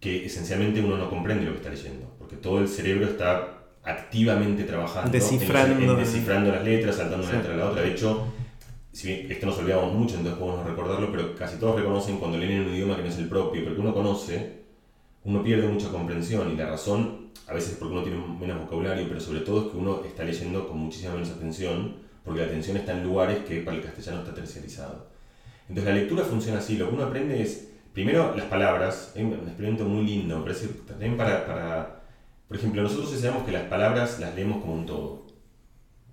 que esencialmente uno no comprende lo que está leyendo, porque todo el cerebro está activamente trabajando descifrando, en, descifrando las letras, saltando una letra a la otra. De hecho, si bien esto nos olvidamos mucho, entonces podemos recordarlo, pero casi todos reconocen cuando leen un idioma que no es el propio, porque uno conoce, uno pierde mucha comprensión y la razón, a veces es porque uno tiene menos vocabulario, pero sobre todo es que uno está leyendo con muchísima menos atención, porque la atención está en lugares que para el castellano está terciarizado. Entonces la lectura funciona así, lo que uno aprende es, primero las palabras, hay un experimento muy lindo, me parece, también para, para, por ejemplo, nosotros sabemos que las palabras las leemos como un todo.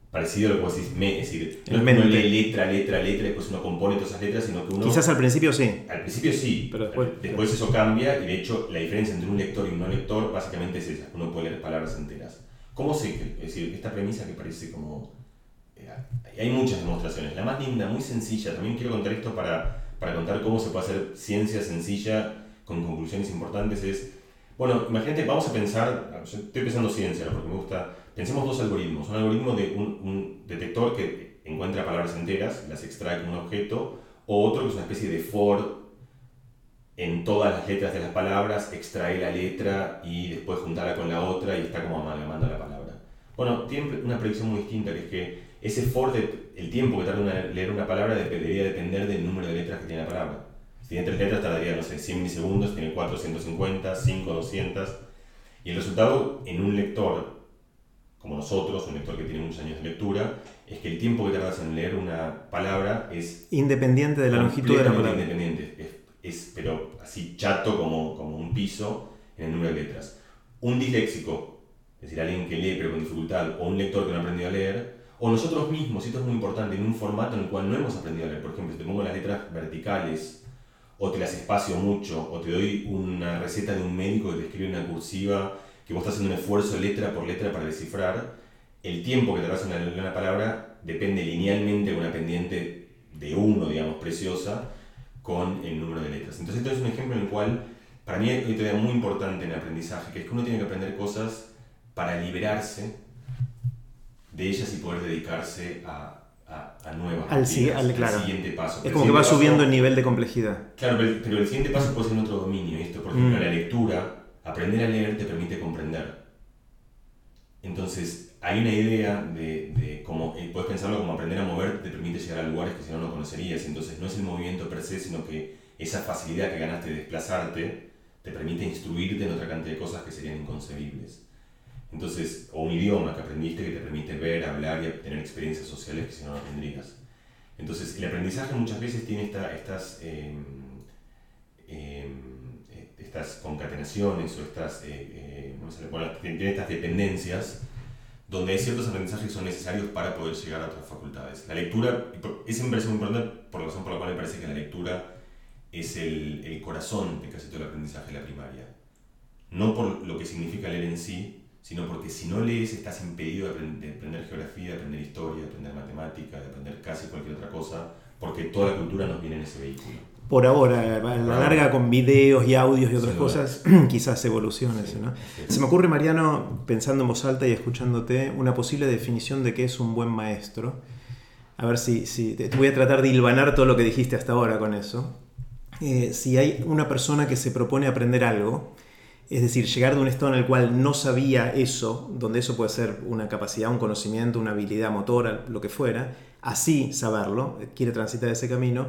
Parecido a lo que vos decís, me, es decir, no uno lee letra, letra, letra, después uno compone todas esas letras, sino que uno... Quizás al principio sí. Al principio sí, pero después... Después eso cambia y de hecho la diferencia entre un lector y un no lector básicamente es esa, uno puede leer palabras enteras. ¿Cómo que, es decir, esta premisa que parece como hay muchas demostraciones. La más linda, muy sencilla, también quiero contar esto para, para contar cómo se puede hacer ciencia sencilla con conclusiones importantes, es, bueno, imagínate, vamos a pensar, estoy pensando ciencia, porque me gusta, pensemos dos algoritmos. Un algoritmo de un, detector que encuentra palabras enteras, las extrae como un objeto, o otro que es una especie de for en todas las letras de las palabras, extrae la letra y después juntarla con la otra y está como amalgamando la palabra. Bueno, tiene una predicción muy distinta, que es que ese for, el tiempo que tarda en leer una palabra debería depender del número de letras que tiene la palabra. Tiene tres letras tardaría, no sé, 100 milisegundos, tiene 450, 5, 200. Y el resultado en un lector, como nosotros, un lector que tiene muchos años de lectura, es que el tiempo que tardas en leer una palabra es... Independiente de la longitud de la palabra. Independiente, es, es, pero así chato como, como un piso en el número de letras. Un disléxico, es decir, alguien que lee pero con dificultad, o un lector que no ha aprendido a leer, o nosotros mismos, y esto es muy importante, en un formato en el cual no hemos aprendido a leer. Por ejemplo, si te pongo las letras verticales, o te las espacio mucho, o te doy una receta de un médico que te escribe una cursiva, que vos estás haciendo un esfuerzo letra por letra para descifrar, el tiempo que tardas en leer una palabra depende linealmente de una pendiente de uno, digamos, preciosa, con el número de letras. Entonces, esto es un ejemplo en el cual, para mí, hay una muy importante en el aprendizaje, que es que uno tiene que aprender cosas para liberarse de ellas y poder dedicarse a, a, nuevas al, siguiente paso. Es como que va subiendo el nivel de complejidad. Claro, pero, el siguiente paso puede ser en otro dominio. Esto, por ejemplo, mm. la lectura, aprender a leer te permite comprender. Entonces, hay una idea de, de cómo, eh, puedes pensarlo como aprender a mover te permite llegar a lugares que si no no conocerías. Entonces, no es el movimiento per se, sino que esa facilidad que ganaste de desplazarte te permite instruirte en otra cantidad de cosas que serían inconcebibles. Entonces, o un idioma que aprendiste que te permite ver, hablar y tener experiencias sociales que si no no tendrías. Entonces, el aprendizaje muchas veces tiene estas, em, em, estas concatenaciones o estas, eh, eh, tiene estas dependencias donde hay ciertos aprendizajes que son necesarios para poder llegar a otras facultades. La lectura, esa me parece muy importante por la razón por la cual me parece que la lectura es el, el corazón de casi todo el aprendizaje de la primaria. No por lo que significa leer en sí, sino porque si no lees estás impedido de aprender, geografía, de aprender historia, de aprender matemática, de aprender casi cualquier otra cosa, porque toda la cultura nos viene en ese vehículo. Por ahora, a la larga con videos y audios y otras cosas, quizás evolucione ¿no? Se me ocurre, Mariano, pensando en voz alta y escuchándote, una posible definición de qué es un buen maestro. A ver si, si te voy a tratar de hilvanar todo lo que dijiste hasta ahora con eso. Eh, si hay una persona que se propone aprender algo, es decir, llegar de un estado en el cual no sabía eso, donde eso puede ser una capacidad, un conocimiento, una habilidad motora, lo que fuera, así saberlo, quiere transitar ese camino.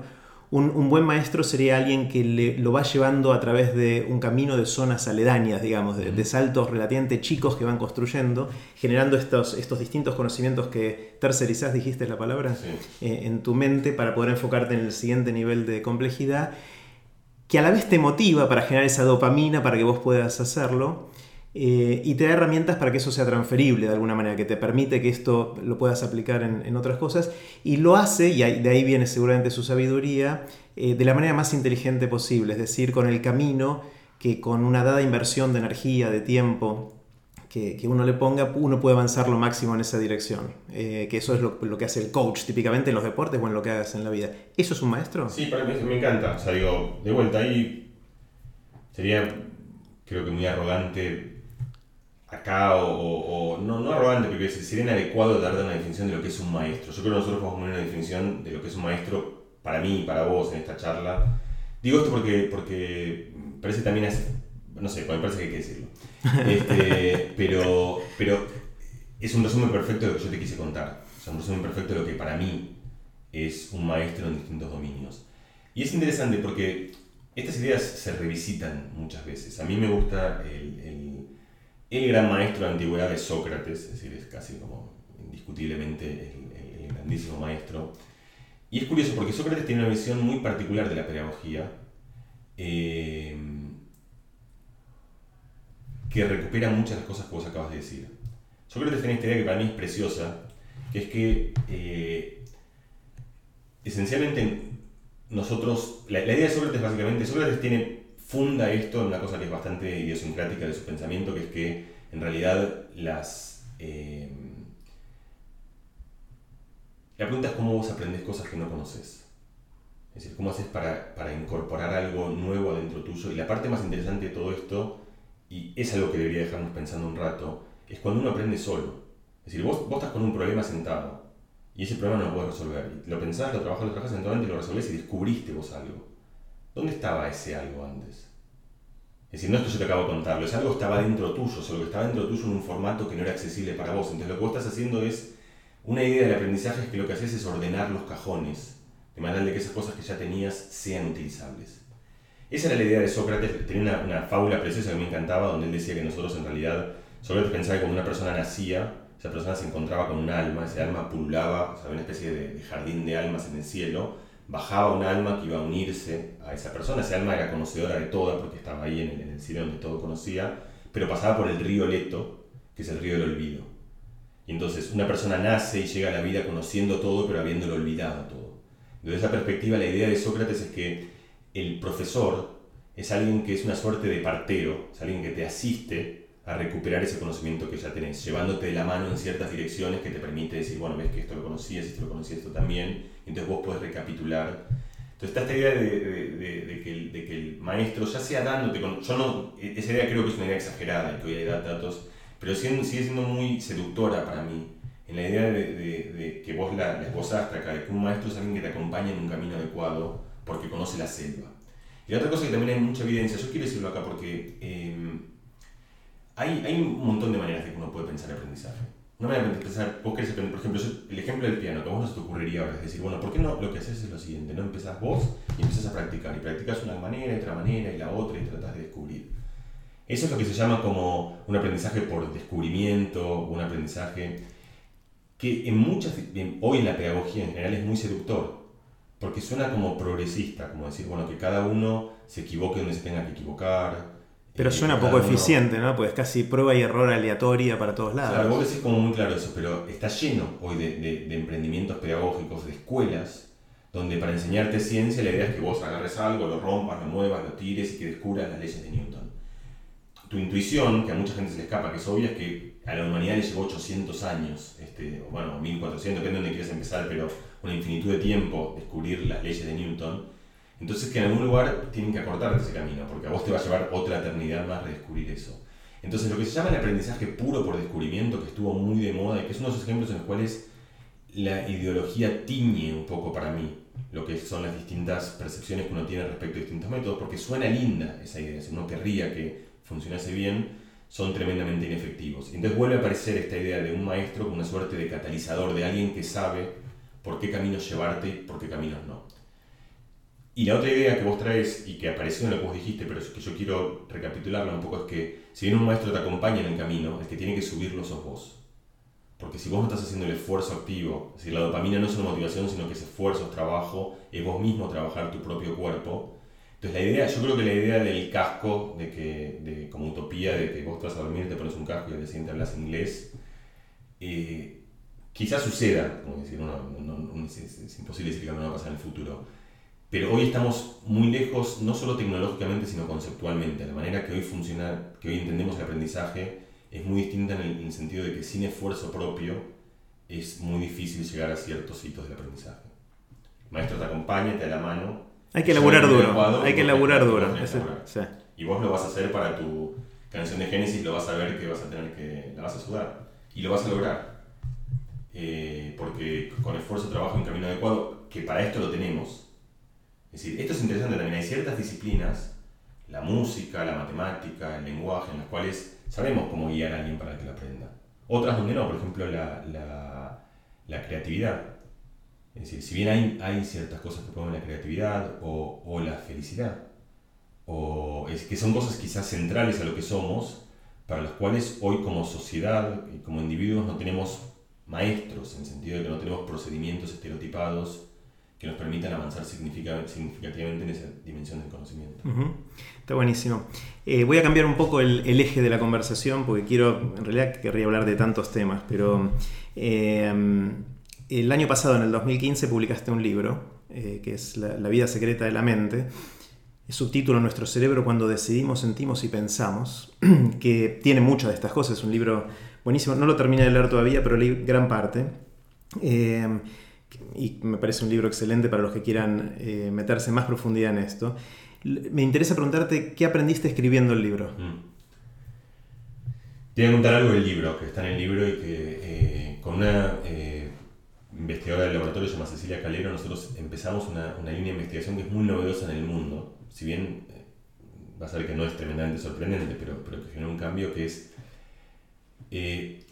Un, buen maestro sería alguien que le, lo va llevando a través de un camino de zonas aledañas, digamos, de, saltos relativamente chicos que van construyendo, generando estos, estos distintos conocimientos que tercerizás, dijiste la palabra, eh, en tu mente para poder enfocarte en el siguiente nivel de complejidad que a la vez te motiva para generar esa dopamina para que vos puedas hacerlo. Eh, y te da herramientas para que eso sea transferible de alguna manera, que te permite que esto lo puedas aplicar en, otras cosas. Y lo hace, y de ahí viene seguramente su sabiduría, eh, de la manera más inteligente posible, es decir, con el camino que con una dada inversión de energía, de tiempo, que, uno le ponga, uno puede avanzar lo máximo en esa dirección. Eh, que eso es lo, que hace el coach típicamente en los deportes o en lo que hagas en la vida. ¿Eso es un maestro? Sí, para mí me encanta. O sea, digo, de vuelta ahí sería, creo que muy arrogante acá, o, no, no arrogante, porque sería inadecuado dar una definición de lo que es un maestro. Yo creo que nosotros podemos poner una definición de lo que es un maestro para mí y para vos en esta charla. Digo esto porque, porque parece también, no sé, me parece que hay que decirlo. Este, pero, pero es un resumen perfecto de lo que yo te quise contar. es un resumen perfecto de lo que para mí es un maestro en distintos dominios. Y es interesante porque estas ideas se revisitan muchas veces. A mí me gusta el, el, el gran maestro de la antigüedad de Sócrates, es decir, es casi como indiscutiblemente el, el grandísimo maestro. Y es curioso porque Sócrates tiene una visión muy particular de la pedagogía, eh, que recupera muchas de las cosas que vos acabas de decir. Sócrates tiene esta idea que para mí es preciosa, que es que eh, esencialmente nosotros, la, idea de Sócrates básicamente, Sócrates tiene, funda esto en una cosa que es bastante idiosincrática de su pensamiento, que es que en realidad las... Eh, la pregunta es cómo vos aprendés cosas que no conoces. Es decir, cómo haces para, para, incorporar algo nuevo adentro tuyo. Y la parte más interesante de todo esto, y es algo que debería dejarnos pensando un rato, es cuando uno aprende solo. Es decir, vos, vos estás con un problema sentado y ese problema no lo puedes resolver. Lo pensás, lo trabajás, lo trabajás, eventualmente lo resolvés y descubriste vos algo. ¿Dónde estaba ese algo antes? Es decir, no es que yo te acabo de contarlo, ese algo estaba dentro tuyo, solo que estaba dentro tuyo en un formato que no era accesible para vos. Entonces lo que vos estás haciendo es, una idea del aprendizaje es que lo que haces es ordenar los cajones, de manera de que esas cosas que ya tenías sean utilizables. Esa era la idea de Sócrates, tenía una, una fábula preciosa que me encantaba, donde él decía que nosotros en realidad, Sócrates pensaba que cuando una persona nacía, esa persona se encontraba con un alma, ese alma pululaba, o sea, una especie de, jardín de almas en el cielo, bajaba un alma que iba a unirse a esa persona, ese alma era conocedora de toda porque estaba ahí en el, cielo donde todo conocía, pero pasaba por el río Leto, que es el río del olvido. Y entonces una persona nace y llega a la vida conociendo todo, pero habiéndolo olvidado todo. Desde esa perspectiva, la idea de Sócrates es que el profesor es alguien que es una suerte de partero, es alguien que te asiste a recuperar ese conocimiento que ya tenés, llevándote de la mano en ciertas direcciones que te permite decir, bueno, ves que esto lo conocías, esto lo conocías, esto también, entonces vos podés recapitular. Entonces está esta idea de, de, de, que, el, de que, el, maestro ya sea dándote, con, yo no, esa idea creo que es una idea exagerada, que hoy hay datos, pero sigue, sigue siendo muy seductora para mí, en la idea de, que vos la, la esbozaste acá, de que un maestro es alguien que te acompaña en un camino adecuado porque conoce la selva. Y la otra cosa que también hay mucha evidencia, yo quiero decirlo acá porque... Eh, hay, hay un montón de maneras de que uno puede pensar el aprendizaje. Una manera de pensar, vos querés aprender, por ejemplo, el ejemplo del piano, que a vos no se te ocurriría ahora, es decir, bueno, ¿por qué no? Lo que haces es lo siguiente, no empezás vos y empezás a practicar, y practicas una manera, otra manera, y la otra, y tratas de descubrir. Eso es lo que se llama como un aprendizaje por descubrimiento, un aprendizaje que en muchas, hoy en la pedagogía en general es muy seductor, porque suena como progresista, como decir, bueno, que cada uno se equivoque donde se tenga que equivocar, pero suena poco eficiente, ¿no? Pues casi prueba y error aleatoria para todos lados. Claro, vos decís como muy claro eso, pero está lleno hoy de, de, emprendimientos pedagógicos, de escuelas, donde para enseñarte ciencia la idea es que vos agarres algo, lo rompas, lo muevas, lo tires y que descubras las leyes de Newton. Tu intuición, que a mucha gente se le escapa, que es obvia, es que a la humanidad le llevó 800 años, este, bueno, 1400, depende de dónde quieras empezar, pero una infinitud de tiempo descubrir las leyes de Newton entonces que en algún lugar tienen que acortarte ese camino, porque a vos te va a llevar otra eternidad más redescubrir eso. Entonces lo que se llama el aprendizaje puro por descubrimiento, que estuvo muy de moda y que es uno de esos ejemplos en los cuales la ideología tiñe un poco para mí lo que son las distintas percepciones que uno tiene respecto a distintos métodos, porque suena linda esa idea, si uno querría que funcionase bien, son tremendamente inefectivos. Entonces vuelve a aparecer esta idea de un maestro como una suerte de catalizador, de alguien que sabe por qué caminos llevarte por qué caminos no. Y la otra idea que vos traes y que apareció en lo que vos dijiste, pero es que yo quiero recapitularla un poco, es que si bien un maestro te acompaña en el camino, el que tiene que subirlo sos vos. Porque si vos no estás haciendo el esfuerzo activo, es decir, la dopamina no es una motivación, sino que es esfuerzo, es trabajo, es vos mismo trabajar tu propio cuerpo. Entonces la idea, yo creo que la idea del casco, de que, de, como utopía, de que vos estás a dormir, te pones un casco y día siguiente hablas inglés, eh, quizás suceda, como decir, es, es, imposible decir que no va a pasar en el futuro, pero hoy estamos muy lejos, no solo tecnológicamente, sino conceptualmente. La manera que hoy funciona, que hoy entendemos el aprendizaje, es muy distinta en el, sentido de que sin esfuerzo propio es muy difícil llegar a ciertos hitos del aprendizaje. El maestro te acompaña, te da la mano. Hay que elaborar duro. hay que elaborar duro. Y vos lo vas a hacer para tu canción de Génesis, lo vas a ver que vas a tener que. la vas a sudar. Y lo vas a lograr. Eh, porque con esfuerzo, trabajo en camino adecuado, que para esto lo tenemos es decir, esto es interesante también, hay ciertas disciplinas, la música, la matemática, el lenguaje, en las cuales sabemos cómo guiar a alguien para que lo aprenda. Otras donde no, por ejemplo, la, la, la creatividad. Es decir, si bien hay, hay ciertas cosas que promueven la creatividad o, o la felicidad, o es que son cosas quizás centrales a lo que somos, para las cuales hoy como sociedad y como individuos no tenemos maestros, en el sentido de que no tenemos procedimientos estereotipados que nos permitan avanzar significativamente en esa dimensión del conocimiento. Está buenísimo. Eh, voy a cambiar un poco el, eje de la conversación porque quiero, en realidad querría hablar de tantos temas, pero eh, el año pasado, en el 2015, publicaste un libro eh, que es la, vida secreta de la mente. Es subtítulo Nuestro cerebro cuando decidimos, sentimos y pensamos, que tiene muchas de estas cosas. Es un libro buenísimo. No lo terminé de leer todavía, pero leí gran parte y me parece un libro excelente para los que quieran eh, meterse más profundidad en esto. Me interesa preguntarte qué aprendiste escribiendo el libro. Mm. Te voy a contar algo del libro, que está en el libro y que eh, con una eh, investigadora del laboratorio llamada Cecilia Calero nosotros empezamos una, una, línea de investigación que es muy novedosa en el mundo. Si bien vas a ver que no es tremendamente sorprendente, pero, pero que generó un cambio que es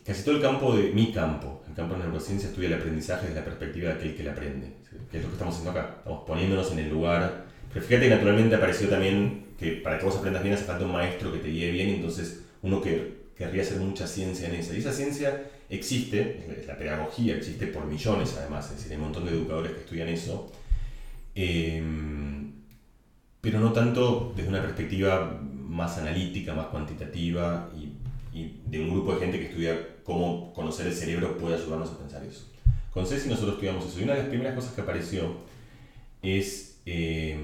casi todo el campo de mi campo, el campo de la neurociencia, estudia el aprendizaje desde la perspectiva de aquel que le aprende, que es lo que estamos haciendo acá. Estamos poniéndonos en el lugar. Pero fíjate que naturalmente apareció también que para que vos aprendas bien hace falta un maestro que te guíe bien, entonces uno que querría hacer mucha ciencia en esa. Y esa ciencia existe, la pedagogía existe por millones además, es decir, hay un montón de educadores que estudian eso, em, pero no tanto desde una perspectiva más analítica, más cuantitativa y de un grupo de gente que estudia cómo conocer el cerebro puede ayudarnos a pensar eso. Con Ceci nosotros estudiamos eso y una de las primeras cosas que apareció es eh,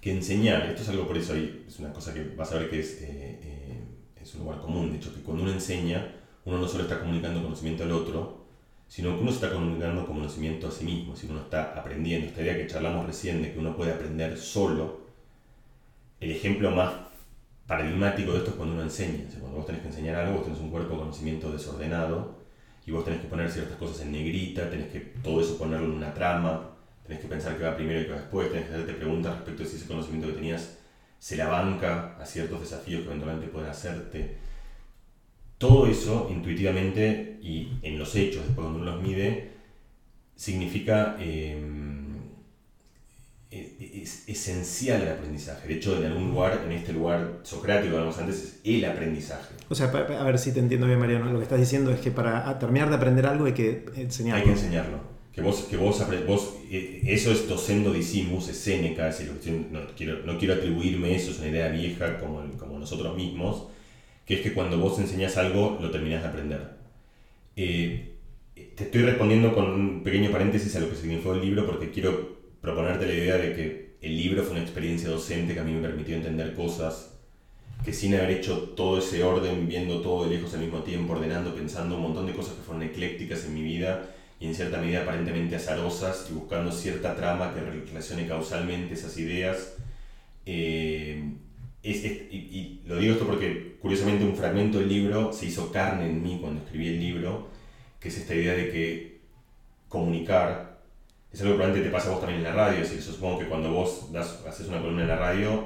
que enseñar, esto es algo por eso ahí, es una cosa que vas a ver que es, eh, eh, es un lugar común, de hecho que cuando uno enseña, uno no solo está comunicando conocimiento al otro, sino que uno está comunicando conocimiento a sí mismo, si uno está aprendiendo. Esta idea que charlamos recién de que uno puede aprender solo, el ejemplo más paradigmático de esto es cuando uno enseña. cuando vos tenés que enseñar algo, vos tenés un cuerpo de conocimiento desordenado y vos tenés que poner ciertas cosas en negrita, tenés que todo eso ponerlo en una trama, tenés que pensar que va primero y que va después, tenés que hacerte preguntas respecto a si ese conocimiento que tenías se la banca a ciertos desafíos que eventualmente pueden hacerte. Todo eso intuitivamente y en los hechos, después cuando uno los mide, significa... Eh, es esencial el aprendizaje. De hecho, en algún lugar, en este lugar socrático, hablamos antes, es el aprendizaje. O sea, a ver si te entiendo bien, Mariano. Lo que estás diciendo es que para terminar de aprender algo hay que enseñarlo. Hay que enseñarlo. Que vos, que vos, vos eh, eso es docendo disimus, es Seneca, es no, quiero, no quiero atribuirme eso, es una idea vieja como, como nosotros mismos, que es que cuando vos enseñas algo, lo terminás de aprender. Eh, te estoy respondiendo con un pequeño paréntesis a lo que significó el libro porque quiero proponerte la idea de que el libro fue una experiencia docente que a mí me permitió entender cosas que sin haber hecho todo ese orden, viendo todo de lejos al mismo tiempo, ordenando, pensando un montón de cosas que fueron eclécticas en mi vida y en cierta medida aparentemente azarosas y buscando cierta trama que relacione causalmente esas ideas. Eh, y, lo digo esto porque curiosamente un fragmento del libro se hizo carne en mí cuando escribí el libro, que es esta idea de que comunicar es algo que probablemente te pasa a vos también en la radio, es decir, yo supongo que cuando vos das, haces una columna en la radio,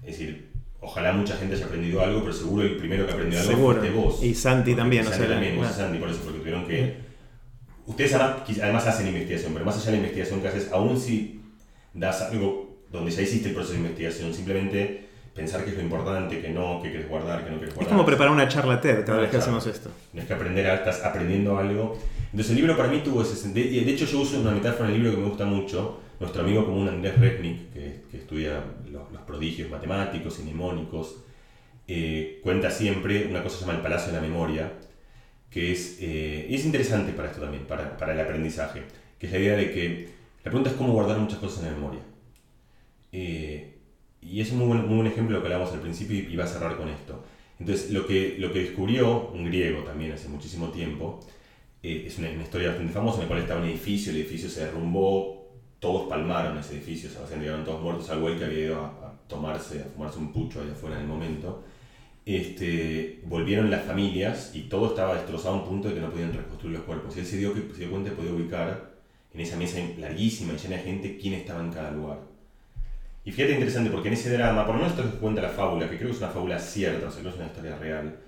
es decir, ojalá mucha gente haya aprendido algo, pero seguro el primero que aprendió algo seguro. fuiste vos. Y Santi también, Santi o sea, también, vos y Santi, por eso, porque tuvieron que... Ustedes además, hacen investigación, pero más allá de la investigación que haces, aún si das algo donde ya hiciste el proceso de investigación, simplemente pensar que es lo importante, que no, que quieres guardar, que no quieres guardar. Es como preparar una charla TED cada vez que hacemos esto. Tienes que aprender, estás aprendiendo algo entonces el libro para mí tuvo ese sentido. De hecho yo uso una metáfora en el libro que me gusta mucho. Nuestro amigo común Andrés Resnick, que, que estudia los, los, prodigios matemáticos y mnemónicos, eh, cuenta siempre una cosa que se llama el Palacio de la Memoria, que es, eh, es interesante para esto también, para, para, el aprendizaje, que es la idea de que la pregunta es cómo guardar muchas cosas en la memoria. Eh, y es un muy buen, muy buen ejemplo lo que hablamos al principio y, y va a cerrar con esto. Entonces, lo que, lo que descubrió un griego también hace muchísimo tiempo, eh, es una, historia bastante famosa en la cual estaba un edificio, el edificio se derrumbó, todos palmaron ese edificio, se llegaron todos muertos al güey que había ido a, tomarse, a fumarse un pucho allá afuera en el momento. Este, volvieron las familias y todo estaba destrozado a un punto de que no podían reconstruir los cuerpos. Y él se dio, que, se dio cuenta de poder ubicar en esa mesa larguísima y llena de gente quién estaba en cada lugar. Y fíjate interesante porque en ese drama, por lo menos esto que cuenta la fábula, que creo que es una fábula cierta, o sea, no es una historia real,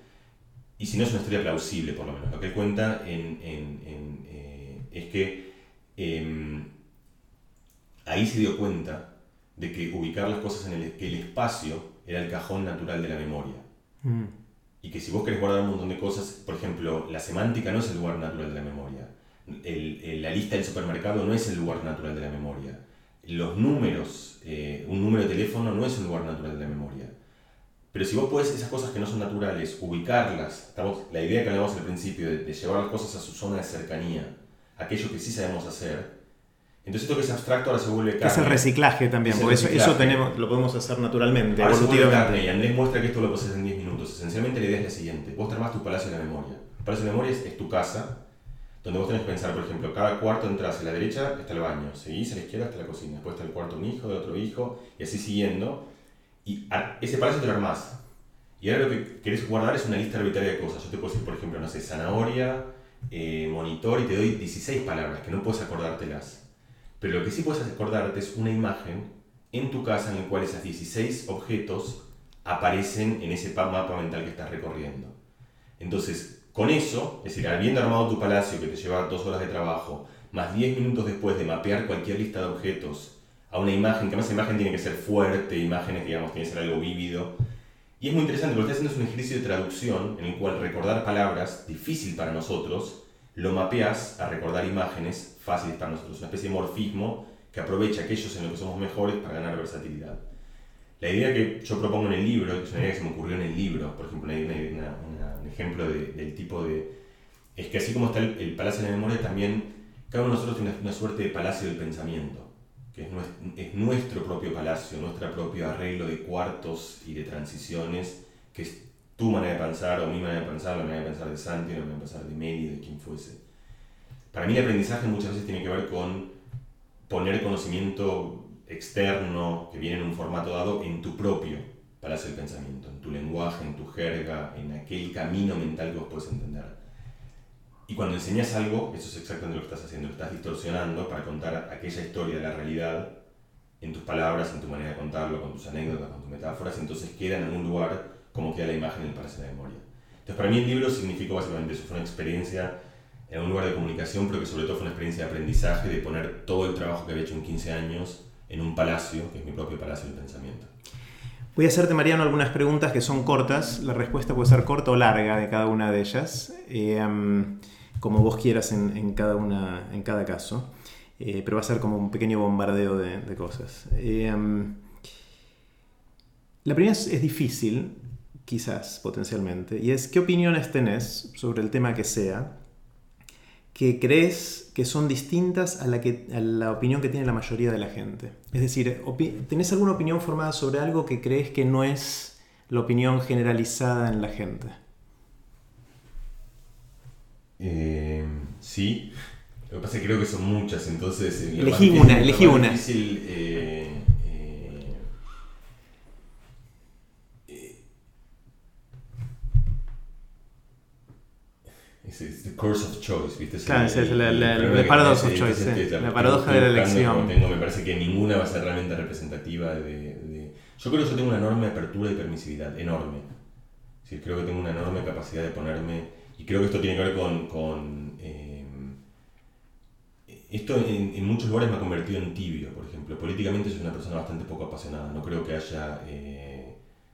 y si no es una historia plausible por lo menos. Lo que él cuenta en, en, en, eh, es que em, ahí se dio cuenta de que ubicar las cosas en el, que el espacio era el cajón natural de la memoria. Mm. Y que si vos querés guardar un montón de cosas, por ejemplo, la semántica no es el lugar natural de la memoria. la lista del supermercado no es el lugar natural de la memoria. Los números, eh, un número de teléfono no es un lugar natural de la memoria. Pero si vos podés esas cosas que no son naturales, ubicarlas, estamos, la idea que hablamos al principio de, llevar las cosas a su zona de cercanía, aquello que sí sabemos hacer, entonces esto que es abstracto ahora se vuelve carne. Es el reciclaje también, porque Eso, tenemos, lo podemos hacer naturalmente, ahora evolutivamente. y Andrés muestra que esto lo hacer en 10 minutos. Esencialmente la idea es la siguiente. Vos armás tu palacio de la memoria. El palacio de la memoria es, tu casa, donde vos tenés que pensar, por ejemplo, cada cuarto entras a la derecha está el baño, seguís a la izquierda está la cocina, después está el cuarto de un hijo, de otro hijo, y así siguiendo. Y ese palacio te lo armás. Y ahora lo que querés guardar es una lista arbitraria de cosas. Yo te puedo decir, por ejemplo, no sé, zanahoria, eh, monitor, y te doy 16 palabras que no puedes acordártelas pero lo que sí puedes acordarte es una imagen en tu casa en la cual esas 16 objetos aparecen en ese mapa mental que estás recorriendo. Entonces, con eso, es decir, habiendo armado tu palacio que te lleva dos horas de trabajo, más 10 minutos después de mapear cualquier lista de objetos a una imagen, que además imagen tiene que ser fuerte, imágenes, digamos, tiene que ser algo vívido. Y es muy interesante, porque estás haciendo es un ejercicio de traducción en el cual recordar palabras, difícil para nosotros, lo mapeas a recordar imágenes fáciles para nosotros, una especie de morfismo que aprovecha aquellos en los que somos mejores para ganar versatilidad. La idea que yo propongo en el libro, que es una idea que se me ocurrió en el libro, por ejemplo, un ejemplo del tipo de... es que así como está el, Palacio de la Memoria, también cada uno de nosotros tiene una, suerte de palacio del pensamiento, que es nuestro, es nuestro propio palacio, nuestro propio arreglo de cuartos y de transiciones, que es tu manera de pensar o mi manera de pensar, la manera de pensar de Santi, la manera de pensar de Meli, de quien fuese. Para mí el aprendizaje muchas veces tiene que ver con poner conocimiento externo que viene en un formato dado en tu propio palacio del pensamiento, en tu lenguaje, en tu jerga, en aquel camino mental que vos puedes entender. Y cuando enseñas algo, eso es exactamente lo que estás haciendo, lo estás distorsionando para contar aquella historia de la realidad en tus palabras, en tu manera de contarlo, con tus anécdotas, con tus metáforas, entonces queda en algún lugar como queda la imagen en el Palacio de la Memoria. Entonces, para mí el libro significó básicamente eso, fue una experiencia en un lugar de comunicación, pero que sobre todo fue una experiencia de aprendizaje, de poner todo el trabajo que había hecho en 15 años en un palacio, que es mi propio palacio del pensamiento. Voy a hacerte, Mariano, algunas preguntas que son cortas. La respuesta puede ser corta o larga de cada una de ellas, eh, como vos quieras en, cada, una, en cada caso. Eh, pero va a ser como un pequeño bombardeo de, cosas. Eh, la primera es difícil, quizás potencialmente, y es qué opiniones tenés sobre el tema que sea, que crees que son distintas a la, que, la opinión que tiene la mayoría de la gente. Es decir, ¿tenés alguna opinión formada sobre algo que crees que no es la opinión generalizada en la gente? Eh, sí, lo que pasa es que creo que son muchas, entonces... Eh, elegí una, elegí una. Eh, es the course of choice, ¿viste? Claro, es el, paradox of choice, la paradoja de la elección. me parece que ninguna va a ser realmente representativa de, Yo creo que yo tengo una enorme apertura y permisividad, enorme. Sí, creo que tengo una enorme capacidad de ponerme... Y creo que esto tiene que ver con... con eh, esto en, en, muchos lugares me ha convertido en tibio, por ejemplo. Políticamente soy una persona bastante poco apasionada. No creo que haya... Eh,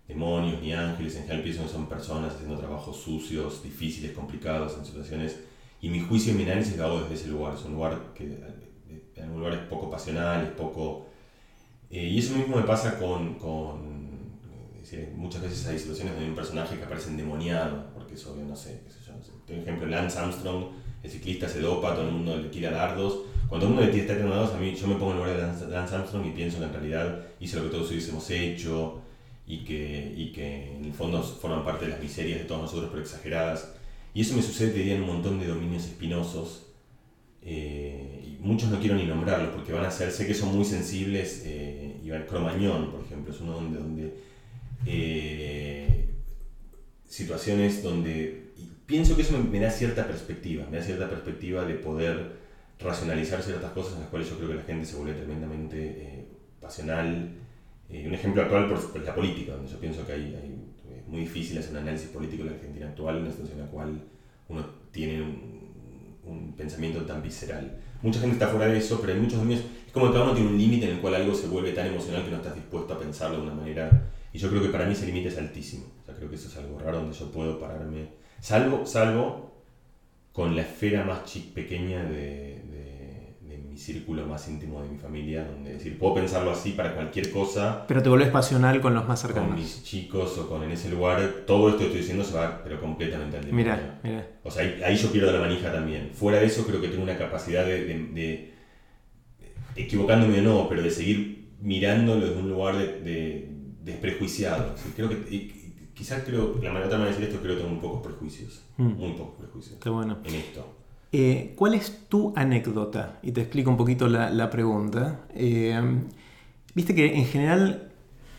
demonios ni ángeles, en general pienso que son personas haciendo trabajos sucios, difíciles, complicados, en situaciones... Y mi juicio y mi análisis lo hago desde ese lugar, es un lugar que en un lugar es poco pasional, es poco... Eh, y eso mismo me pasa con... con muchas veces hay situaciones donde hay un personaje que aparece endemoniado, porque es obvio, no sé, qué sé yo, Por ejemplo, Lance Armstrong, el ciclista se dopa, todo el mundo le tira dardos. Cuando uno le tirando dardos, a mí yo me pongo en el lugar de Lance Armstrong y pienso que en realidad hice lo que todos hubiésemos hecho, y que, y que en el fondo forman parte de las miserias de todos nosotros, pero exageradas. Y eso me sucede, en un montón de dominios espinosos. Eh, y muchos no quiero ni nombrarlos porque van a ser, sé que son muy sensibles. Eh, y Cromañón, por ejemplo, es uno donde. donde eh, situaciones donde. pienso que eso me, da cierta perspectiva, me da cierta perspectiva de poder racionalizar ciertas cosas en las cuales yo creo que la gente se vuelve tremendamente eh, pasional eh, un ejemplo actual por, la política, donde yo pienso que hay, es muy difícil hacer un análisis político de la Argentina actual, una situación en la cual uno tiene un, pensamiento tan visceral. Mucha gente está fuera de eso, pero hay muchos dominios, es como que cada uno tiene un límite en el cual algo se vuelve tan emocional que no estás dispuesto a pensarlo de una manera, y yo creo que para mí ese límite es altísimo, o sea, creo que eso es algo raro donde yo puedo pararme, salvo, salvo con la esfera más pequeña de, mi círculo más íntimo de mi familia, donde decir, puedo pensarlo así para cualquier cosa. Pero te vuelves pasional con los más cercanos. Con mis chicos o con en ese lugar, todo esto que estoy diciendo se va, pero completamente al demonio. Mira, mira. O sea, ahí, yo pierdo la manija también. Fuera de eso, creo que tengo una capacidad de, equivocándome o no, pero de seguir mirándolo desde un lugar de, desprejuiciado. creo que quizás creo, la manera de decir esto, creo que tengo muy pocos prejuicios. Mm. Muy pocos prejuicios. Qué bueno. En esto. Eh, ¿Cuál es tu anécdota? Y te explico un poquito la, pregunta. Eh, viste que en general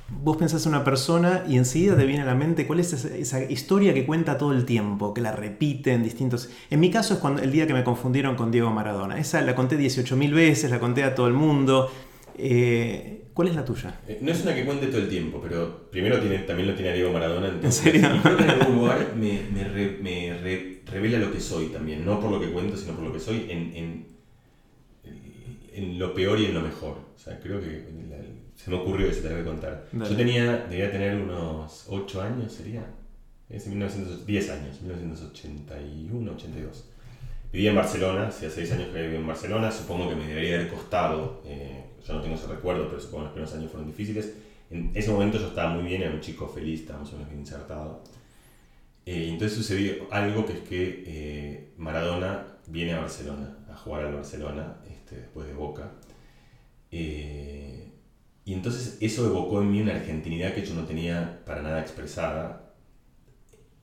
vos pensás en una persona y enseguida te viene a la mente cuál es esa, historia que cuenta todo el tiempo, que la repite en distintos... En mi caso es cuando el día que me confundieron con Diego Maradona. Esa la conté 18.000 veces, la conté a todo el mundo. Eh, ¿Cuál es la tuya? Eh, no es una que cuente todo el tiempo, pero primero tiene, también lo tiene Diego Maradona. ¿En serio? Y creo que en algún lugar me, me, revela lo que soy también, no por lo que cuento, sino por lo que soy en, en, en lo peor y en lo mejor. O sea, creo que se me ocurrió eso, te lo voy a contar. Yo tenía, debía tener unos 8 años, sería. Es 1910 años, 1981, 82. Vivía en Barcelona, hacía 6 años que vivía en Barcelona, supongo que me debería haber costado. Eh, yo no tengo ese recuerdo, pero supongo que los primeros años fueron difíciles. En ese momento yo estaba muy bien, era un chico feliz, estábamos o bien insertado. Eh, entonces sucedió algo que es que eh, Maradona viene a Barcelona, a jugar al Barcelona, este, después de Boca. Eh, y entonces eso evocó en mí una argentinidad que yo no tenía para nada expresada.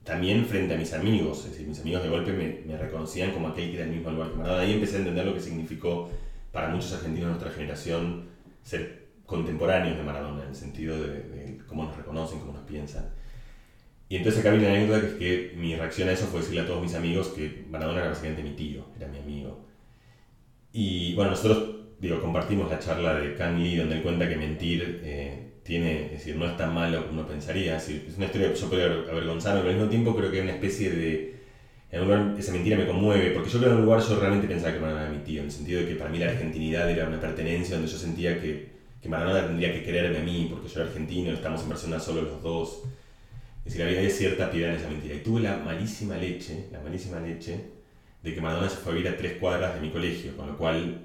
También frente a mis amigos, es decir, mis amigos de golpe me, me reconocían como aquel que era el mismo lugar que Maradona. Ahí empecé a entender lo que significó para muchos argentinos de nuestra generación ser contemporáneos de Maradona, en el sentido de, cómo nos reconocen, cómo nos piensan. Y entonces acá viene la anécdota que es que mi reacción a eso fue decirle a todos mis amigos que Maradona era básicamente mi tío, era mi amigo. Y bueno, nosotros digo, compartimos la charla de Kang Lee donde él cuenta que mentir eh, tiene, es decir, no es tan malo como uno pensaría. Es, decir, es una historia que yo podría avergonzarme, pero al mismo tiempo creo que es una especie de en un lugar esa mentira me conmueve, porque yo creo que en un lugar yo realmente pensaba que Maradona era mi tío, en el sentido de que para mí la argentinidad era una pertenencia donde yo sentía que, que Maradona tendría que quererme a mí, porque yo era argentino, estamos en persona solo los dos. Es decir, había cierta piedad en esa mentira. Y tuve la malísima leche, la malísima leche, de que Maradona se fue a vivir a tres cuadras de mi colegio, con lo cual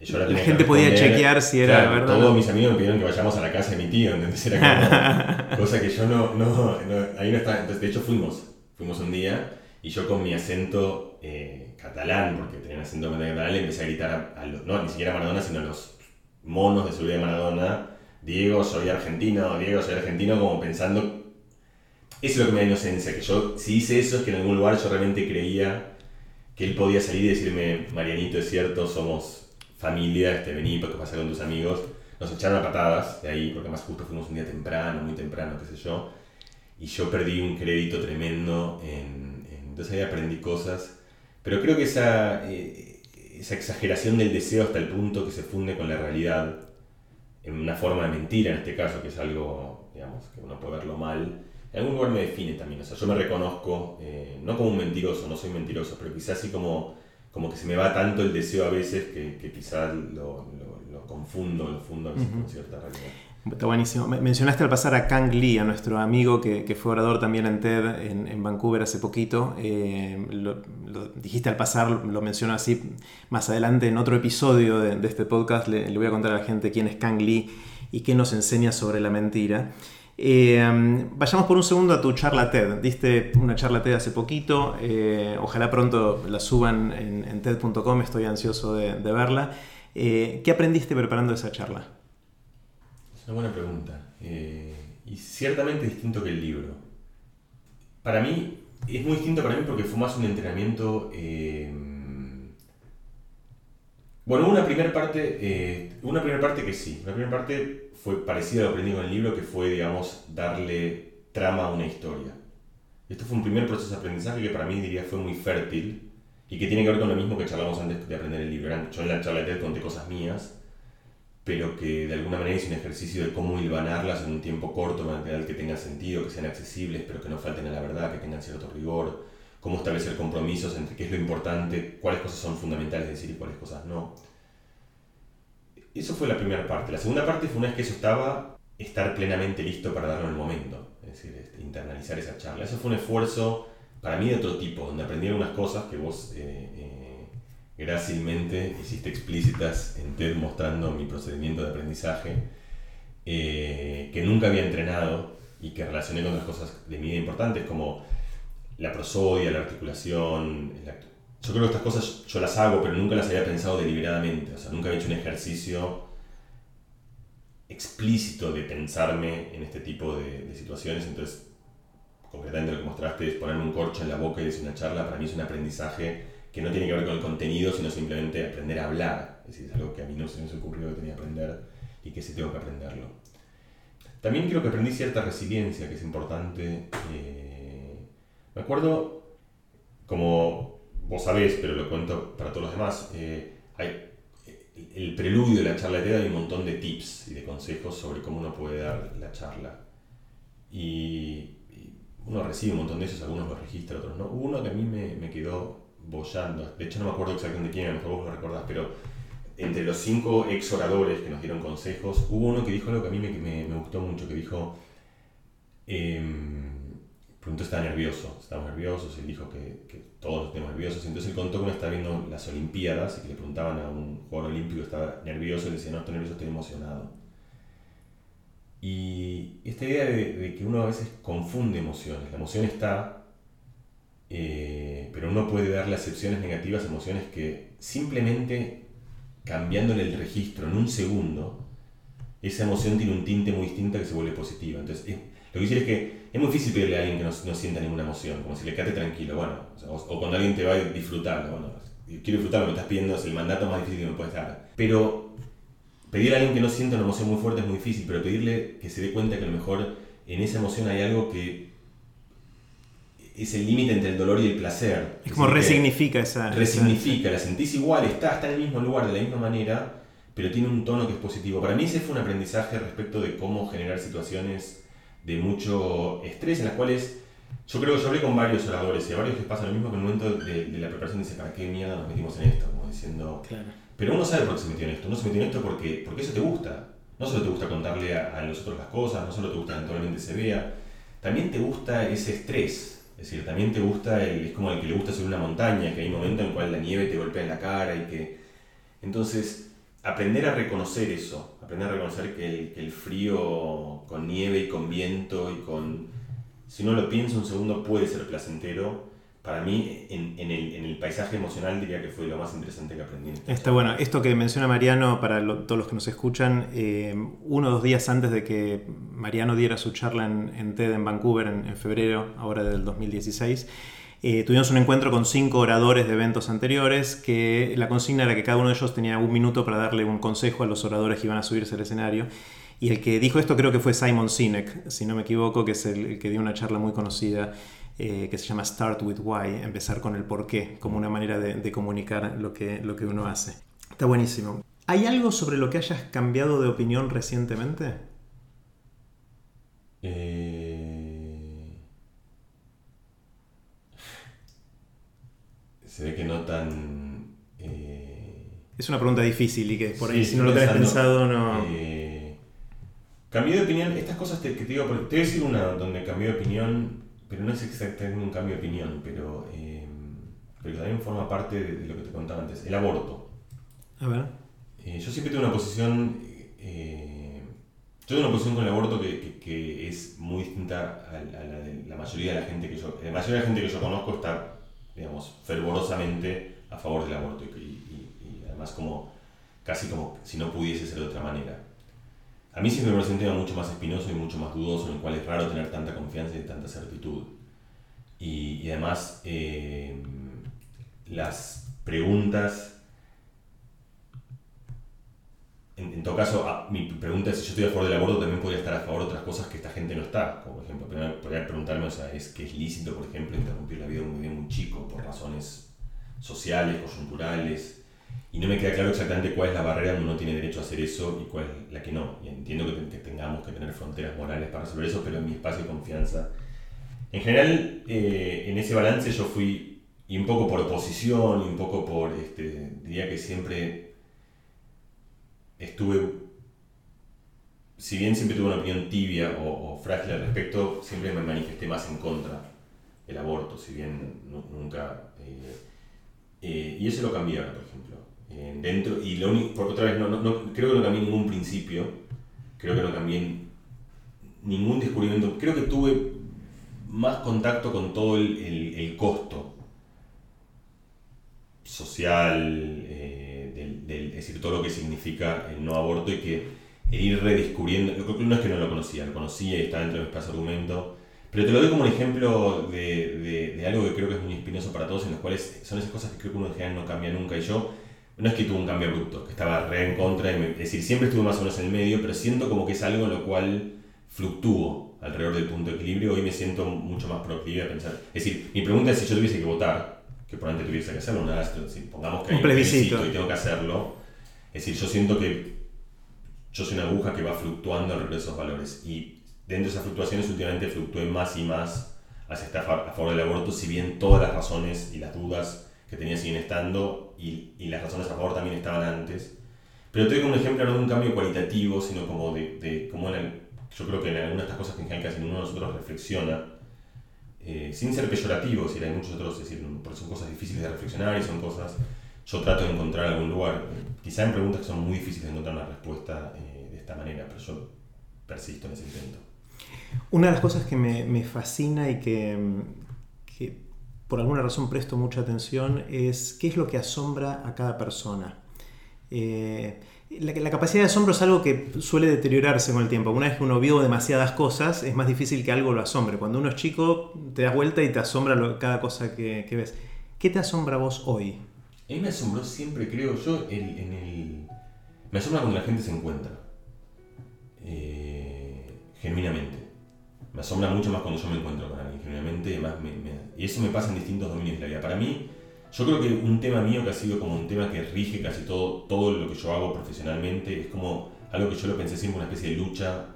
yo la gente podía chequear si era verdad. Todos mis amigos me pidieron que vayamos a la casa de mi tío, ¿entendés? Era como, cosa que yo no, no, no, ahí no estaba. Entonces, de hecho, fuimos, fuimos un día y yo con mi acento eh, catalán, porque tenía un acento catalán, le empecé a gritar a, los, no, ni siquiera a Maradona, sino a los monos de seguridad de Maradona, Diego, soy argentino, Diego, soy argentino, como pensando, eso es lo que me da inocencia, que yo, si hice eso es que en algún lugar yo realmente creía que él podía salir y decirme, Marianito, es cierto, somos familia, este, vení, ¿qué pasa con tus amigos? Nos echaron a patadas de ahí, porque más justo fuimos un día temprano, muy temprano, qué sé yo, y yo perdí un crédito tremendo en entonces ahí aprendí cosas. Pero creo que esa, eh, esa exageración del deseo hasta el punto que se funde con la realidad, en una forma de mentira en este caso, que es algo, digamos, que uno puede verlo mal, en algún lugar me define también. O sea, yo me reconozco, eh, no como un mentiroso, no soy mentiroso, pero quizás así como, como que se me va tanto el deseo a veces que, que quizás lo, lo, lo, confundo, lo fundo a veces con cierta realidad. Está buenísimo. Mencionaste al pasar a Kang Lee, a nuestro amigo que, fue orador también en TED en, Vancouver hace poquito. Eh, lo, dijiste al pasar, lo menciono así más adelante en otro episodio de, este podcast. Le, voy a contar a la gente quién es Kang Lee y qué nos enseña sobre la mentira. Eh, vayamos por un segundo a tu charla TED. Diste una charla TED hace poquito. Eh, ojalá pronto la suban en, TED.com. Estoy ansioso de verla. ¿Qué aprendiste preparando esa charla? Una buena pregunta. Eh, y ciertamente distinto que el libro. Para mí, es muy distinto para mí porque fue más un entrenamiento... Eh, bueno, una primera parte, eh, una primera parte que sí. Una primera parte fue parecida a lo aprendido en el libro, que fue, digamos, darle trama a una historia. Esto fue un primer proceso de aprendizaje que para mí diría fue muy fértil y que tiene que ver con lo mismo que charlamos antes de aprender el libro. Yo en la charla de TED conté cosas mías pero que de alguna manera es un ejercicio de cómo hilvanarlas en un tiempo corto, manera que tenga sentido, que sean accesibles, pero que no falten a la verdad, que tengan cierto rigor, cómo establecer compromisos entre qué es lo importante, cuáles cosas son fundamentales decir y cuáles cosas no. Eso fue la primera parte. La segunda parte fue una vez que eso estaba, estar plenamente listo para darlo en el momento, es decir, este, internalizar esa charla. Eso fue un esfuerzo para mí de otro tipo, donde aprendí algunas cosas que vos eh, grácilmente hiciste explícitas en TED mostrando mi procedimiento de aprendizaje, eh, que nunca había entrenado y que relacioné con otras cosas de mi vida importantes como la prosodia, la articulación. Yo creo que estas cosas yo las hago, pero nunca las había pensado deliberadamente, o sea, nunca había hecho un ejercicio explícito de pensarme en este tipo de, de situaciones, entonces concretamente lo que mostraste es ponerme un corcho en la boca y decir una charla, para mí es un aprendizaje que no tiene que ver con el contenido, sino simplemente aprender a hablar. Es decir, es algo que a mí no se me ocurrió que tenía que aprender y que sí tengo que aprenderlo. También creo que aprendí cierta resiliencia, que es importante. Eh, me acuerdo, como vos sabés, pero lo cuento para todos los demás, eh, hay, el preludio de la charla de TED hay un montón de tips y de consejos sobre cómo uno puede dar la charla. Y uno recibe un montón de esos, algunos los registra, otros no. Uno que a mí me quedó bollando, de hecho no me acuerdo exactamente quién, a lo mejor vos lo recordás, pero entre los cinco ex oradores que nos dieron consejos, hubo uno que dijo algo que a mí me, me, me gustó mucho, que dijo, eh, pronto estaba nervioso, él dijo que, todos estamos nerviosos, entonces él contó que uno estaba viendo las Olimpiadas y que le preguntaban a un jugador olímpico estaba nervioso y le decía, no, estoy nervioso, estoy emocionado. Y esta idea de, que uno a veces confunde emociones. La emoción está, eh, pero uno puede darle acepciones negativas a emociones que simplemente cambiándole el registro en un segundo, esa emoción tiene un tinte muy distinto que se vuelve positiva. Entonces, lo que quiero es que es muy difícil pedirle a alguien que no, sienta ninguna emoción, como si le quede tranquilo, bueno, o, cuando alguien te va a disfrutar, bueno, quiero disfrutar me estás pidiendo, es el mandato más difícil que me puedes dar. Pero pedir a alguien que no sienta una emoción muy fuerte es muy difícil, pero pedirle que se dé cuenta que a lo mejor en esa emoción hay algo que es el límite entre el dolor y el placer. Es como resignifica esa... Resignifica, la sentís igual, está, está en el mismo lugar, de la misma manera, pero tiene un tono que es positivo. Para mí ese fue un aprendizaje respecto de cómo generar situaciones de mucho estrés en las cuales yo creo que yo hablé con varios oradores y a varios les pasa lo mismo que en el momento de, de la preparación dice, ¿para qué mierda nos metimos en esto? Como diciendo... Claro pero uno sabe por qué se metió en esto. No se metió en esto porque, porque eso te gusta. No solo te gusta contarle a, los otros las cosas, no solo te gusta que naturalmente se vea, también te gusta ese estrés. Es decir, también te gusta, el, es como el que le gusta subir una montaña, que hay momentos en cual la nieve te golpea en la cara y que... Entonces, aprender a reconocer eso, aprender a reconocer que el, que el frío con nieve y con viento y con... Si uno lo piensa un segundo puede ser placentero, para mí, en, el, en, paisaje emocional, diría que fue lo más interesante que aprendí. Está bueno. Esto que menciona Mariano, para todos los que nos escuchan, eh, uno o dos días antes de que Mariano diera su charla en, TED en Vancouver, en, febrero, ahora del 2016, eh, tuvimos un encuentro con cinco oradores de eventos anteriores, que la consigna era que cada uno de ellos tenía un minuto para darle un consejo a los oradores que iban a subirse al escenario. Y el que dijo esto creo que fue Simon Sinek, si no me equivoco, que es el que dio una charla muy conocida eh, que se llama Start with Why, empezar con el por qué, como una manera de, comunicar lo que, lo que uno hace. Está buenísimo. ¿Hay algo sobre lo que hayas cambiado de opinión recientemente? Eh, se ve que no tan... Eh, es una pregunta difícil y que por ahí si no lo tenés pensado no... cambié de opinión, estas cosas que te digo, te voy a decir una donde cambié de opinión pero no es exactamente un cambio de opinión, pero, eh, pero también forma parte de, lo que te contaba antes, el aborto. A ver. Eh, yo siempre tengo una posición, eh, yo tengo una posición con el aborto que, que, es muy distinta a, la de la mayoría de la gente que yo, la mayoría de la gente que yo conozco está, digamos, fervorosamente a favor del aborto y, y además como casi como si no pudiese ser de otra manera. A mí siempre me parece un tema mucho más espinoso y mucho más dudoso, en el cual es raro tener tanta confianza y tanta certitud. Y, además, eh, las preguntas. En, todo caso, ah, mi pregunta es si yo estoy a favor del aborto, también podría estar a favor de otras cosas que esta gente no está. Como por ejemplo, podría preguntarme, o sea, ¿es que es lícito, por ejemplo, interrumpir la vida de un muy chico por razones sociales, coyunturales? Y no me queda claro exactamente cuál es la barrera donde uno tiene derecho a hacer eso y cuál es la que no. Y entiendo que, tengamos que tener fronteras morales para resolver eso, pero en mi espacio de confianza. En general, eh, en ese balance yo fui, y un poco por oposición, y un poco por, este, diría que siempre estuve, si bien siempre tuve una opinión tibia o, o frágil al respecto, siempre me manifesté más en contra el aborto, si bien nunca... Eh, eh, y eso lo cambiaron, por ejemplo. Dentro, y lo único, por otra vez, no, no, creo que no cambié ningún principio, creo que no cambié ningún descubrimiento, creo que tuve más contacto con todo el, el, costo social, eh, del, es decir, todo lo que significa el no aborto y que el ir redescubriendo, no es que no lo conocía, lo conocía y está dentro de mi espacio argumento, pero te lo doy como un ejemplo de, de, de, algo que creo que es muy espinoso para todos, en los cuales son esas cosas que creo que uno en general no cambia nunca. Y yo, no es que tuve un cambio abrupto, que estaba re en contra, es decir, siempre estuve más o menos en el medio, pero siento como que es algo en lo cual fluctúo alrededor del punto de equilibrio. Hoy me siento mucho más proclive a pensar. Es decir, mi pregunta es si yo tuviese que votar, que probablemente tuviese que hacerlo, nada, si pongamos que hay un plebiscito y tengo que hacerlo. Es decir, yo siento que yo soy una aguja que va fluctuando alrededor de esos valores. Y dentro de esas fluctuaciones últimamente fluctúe más y más hacia estar a favor del aborto, si bien todas las razones y las dudas que tenía siguen estando y, y las razones a favor también estaban antes. Pero te doy como un ejemplo no de un cambio cualitativo, sino como de, de como en yo creo que en algunas de estas cosas que en general casi ninguno de nosotros reflexiona, eh, sin ser peyorativo, si hay muchos otros, es decir, porque son cosas difíciles de reflexionar y son cosas, yo trato de encontrar algún lugar, quizá en preguntas que son muy difíciles de encontrar una respuesta eh, de esta manera, pero yo persisto en ese intento. Una de las cosas que me, me fascina y que, que, por alguna razón presto mucha atención es qué es lo que asombra a cada persona. Eh, la, capacidad de asombro es algo que suele deteriorarse con el tiempo. Una vez que uno vio demasiadas cosas, es más difícil que algo lo asombre. Cuando uno es chico, te das vuelta y te asombra cada cosa que, ves. ¿Qué te asombra vos hoy? A mí me asombró siempre, creo yo, en el... Me asombra cuando la gente se encuentra. Eh, genuinamente me asombra mucho más cuando yo me encuentro con alguien, generalmente, más y eso me pasa en distintos dominios de la vida. Para mí, yo creo que un tema mío que ha sido como un tema que rige casi todo, todo lo que yo hago profesionalmente, es como algo que yo lo pensé siempre, una especie de lucha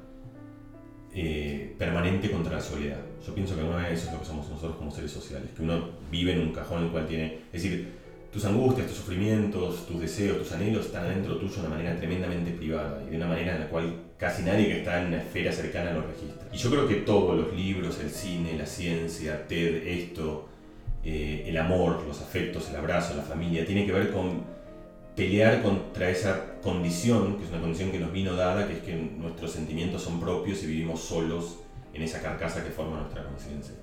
eh, permanente contra la soledad. Yo pienso que alguna vez eso es lo que somos nosotros como seres sociales, que uno vive en un cajón en el cual tiene, es decir, tus angustias, tus sufrimientos, tus deseos, tus anhelos están adentro tuyo de una manera tremendamente privada y de una manera en la cual casi nadie que está en una esfera cercana lo registra. Y yo creo que todos los libros, el cine, la ciencia, TED, esto, eh, el amor, los afectos, el abrazo, la familia, tiene que ver con pelear contra esa condición, que es una condición que nos vino dada, que es que nuestros sentimientos son propios y vivimos solos en esa carcasa que forma nuestra conciencia.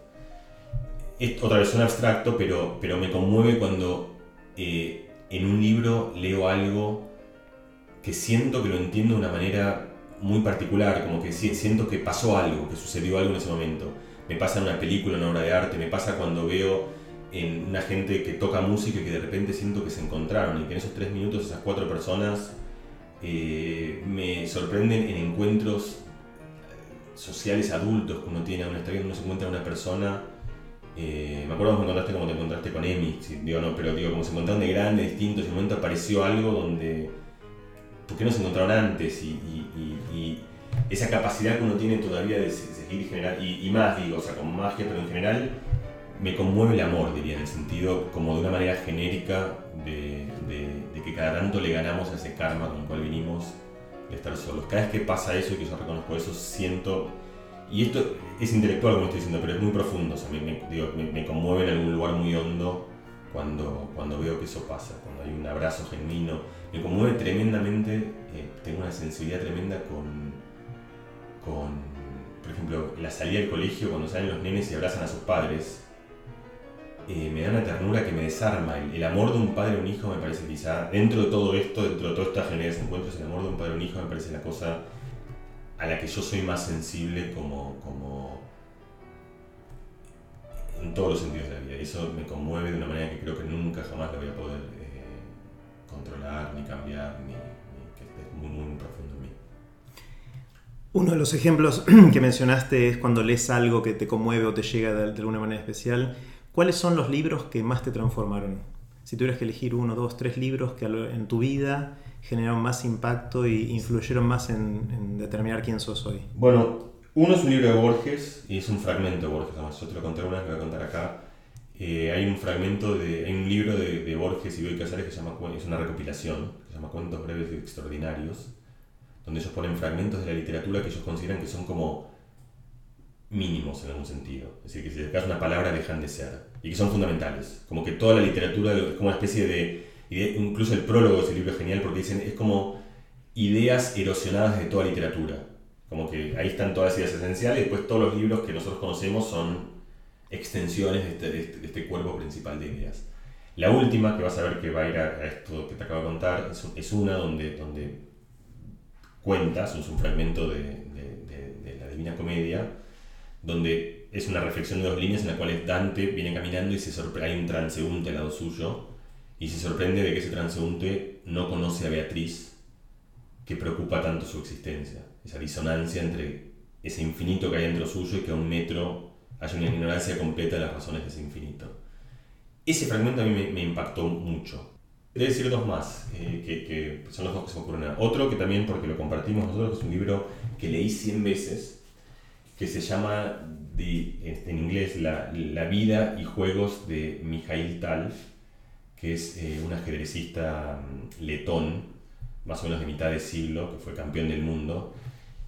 Otra vez un abstracto, pero, pero me conmueve cuando eh, en un libro leo algo que siento que lo entiendo de una manera muy particular, como que siento que pasó algo, que sucedió algo en ese momento. Me pasa en una película, en una obra de arte, me pasa cuando veo en una gente que toca música y que de repente siento que se encontraron y que en esos tres minutos esas cuatro personas eh, me sorprenden en encuentros sociales adultos que uno tiene, uno está viendo, uno se encuentra una persona eh, me acuerdo cuando encontraste como te encontraste con Emi, digo, no, pero digo, como se encontraron de grandes, distintos, en un momento apareció algo donde. ¿Por qué no se encontraron antes? Y, esa capacidad que uno tiene todavía de seguir generar, y, más, digo, o sea, como magia, pero en general, me conmueve el amor, diría, en el sentido como de una manera genérica de, de que cada tanto le ganamos a ese karma con el cual vinimos de estar solos. Cada vez que pasa eso y que yo reconozco eso, siento y esto es intelectual, como estoy diciendo, pero es muy profundo. O sea, me, conmueve en algún lugar muy hondo cuando, cuando veo que eso pasa, cuando hay un abrazo genuino. Me conmueve tremendamente, eh, tengo una sensibilidad tremenda con, con, por ejemplo, la salida del colegio, cuando salen los nenes y abrazan a sus padres. Eh, me da una ternura que me desarma. El, amor de un padre a un hijo me parece quizá, dentro de todo esto, dentro de toda esta generación de encuentros, el amor de un padre a un hijo me parece la cosa a la que yo soy más sensible como, como en todos los sentidos de la vida. Eso me conmueve de una manera que creo que nunca jamás la voy a poder eh, controlar, ni cambiar, ni, que esté muy, muy profundo en mí. Uno de los ejemplos que mencionaste es cuando lees algo que te conmueve o te llega de, de alguna manera especial. ¿Cuáles son los libros que más te transformaron? Si tuvieras que elegir uno, dos, tres libros que en tu vida generaron más impacto y influyeron más en, determinar quién sos hoy? Bueno, uno es un libro de Borges y es un fragmento de Borges, además yo te lo conté una vez, lo voy a contar acá. Eh, hay un fragmento de, hay un libro de, de Borges y Bioy Casares que se llama, es una recopilación, que se llama Cuentos breves y extraordinarios, donde ellos ponen fragmentos de la literatura que ellos consideran que son como mínimos en algún sentido. Es decir, que si sacas una palabra dejan de ser. Y que son fundamentales. Como que toda la literatura es como una especie de... Incluso el prólogo de ese libro es genial porque dicen, es como ideas erosionadas de toda literatura. Como que ahí están todas las ideas esenciales y después todos los libros que nosotros conocemos son extensiones de este, este, este cuerpo principal de ideas. La última, que vas a ver que va a ir a, esto que te acabo de contar, es, una donde, donde cuentas, es un fragmento de, de, la Divina Comedia, donde es una reflexión de dos líneas en las cuales Dante viene caminando y se hay un transeúnte al lado suyo y se sorprende de que ese transeúnte no conoce a Beatriz, que preocupa tanto su existencia. Esa disonancia entre ese infinito que hay dentro suyo y que a un metro hay una ignorancia completa de las razones de ese infinito. Ese fragmento a mí me, impactó mucho. Debo decir dos más, eh, que, son los dos que se me ocurren. Otro que también, porque lo compartimos nosotros, que es un libro que leí 100 veces, que se llama este, en inglés la, la, vida y juegos de Mikhail Tal, que es eh, un ajedrecista mm, letón, más o menos de mitad de siglo, que fue campeón del mundo,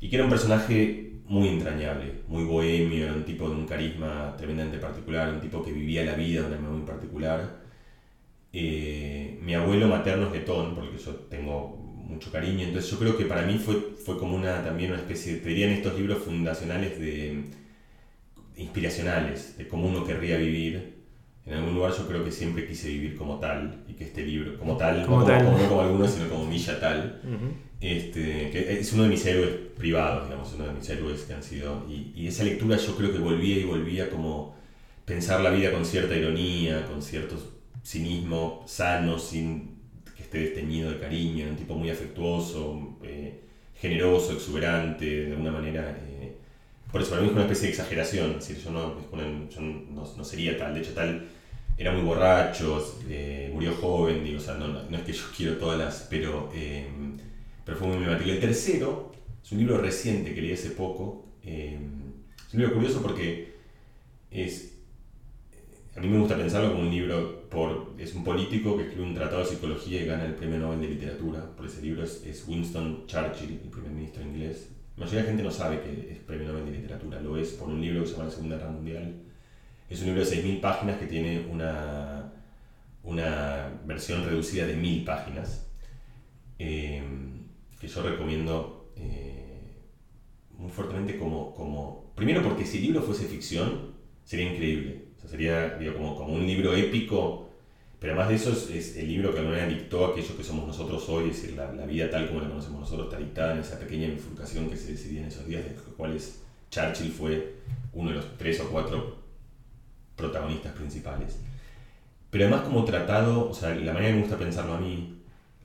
y que era un personaje muy entrañable, muy bohemio, era un tipo de un carisma tremendamente particular, un tipo que vivía la vida de una manera muy particular. Eh, mi abuelo materno es letón, porque yo tengo mucho cariño, entonces yo creo que para mí fue, fue como una, también una especie, de, te dirían estos libros fundacionales de, inspiracionales, de cómo uno querría vivir. En algún lugar yo creo que siempre quise vivir como tal, y que este libro, como tal, como no como algunos, sino como Milla tal. Este, es uno de mis héroes privados, digamos, uno de mis héroes que han sido... Y, esa lectura yo creo que volvía y volvía como pensar la vida con cierta ironía, con cierto cinismo sano, sin que esté desteñido de cariño, un tipo muy afectuoso, eh, generoso, exuberante, de alguna manera... Eh, por eso para mí es una especie de exageración, es yo, no, sería tal, de hecho tal era muy borracho, eh, murió joven, digo, o sea, no, no, es que yo quiero todas las, pero fue muy emblemático. El tercero es un libro reciente que leí hace poco. Eh, es un libro curioso porque es. A mí me gusta pensarlo como un libro por. Es un político que escribe un tratado de psicología y gana el premio Nobel de Literatura. Por ese libro es, Winston Churchill, el primer ministro inglés. La mayoría de la gente no sabe que es premio Nobel de Literatura. Lo es por un libro que se llama La Segunda Guerra Mundial. Es un libro de 6.000 páginas que tiene una, una versión reducida de 1.000 páginas. Eh, que yo recomiendo eh, muy fuertemente como, como... Primero porque si el libro fuese ficción, sería increíble. O sea, sería como, como un libro épico, pero además de eso es, el libro que alguna manera dictó aquello que somos nosotros hoy, es decir, la, la, vida tal como la conocemos nosotros está dictada en esa pequeña bifurcación que se decidía en esos días, de los cuales Churchill fue uno de los tres o cuatro protagonistas principales. Pero además como tratado, o sea, la manera que me gusta pensarlo a mí,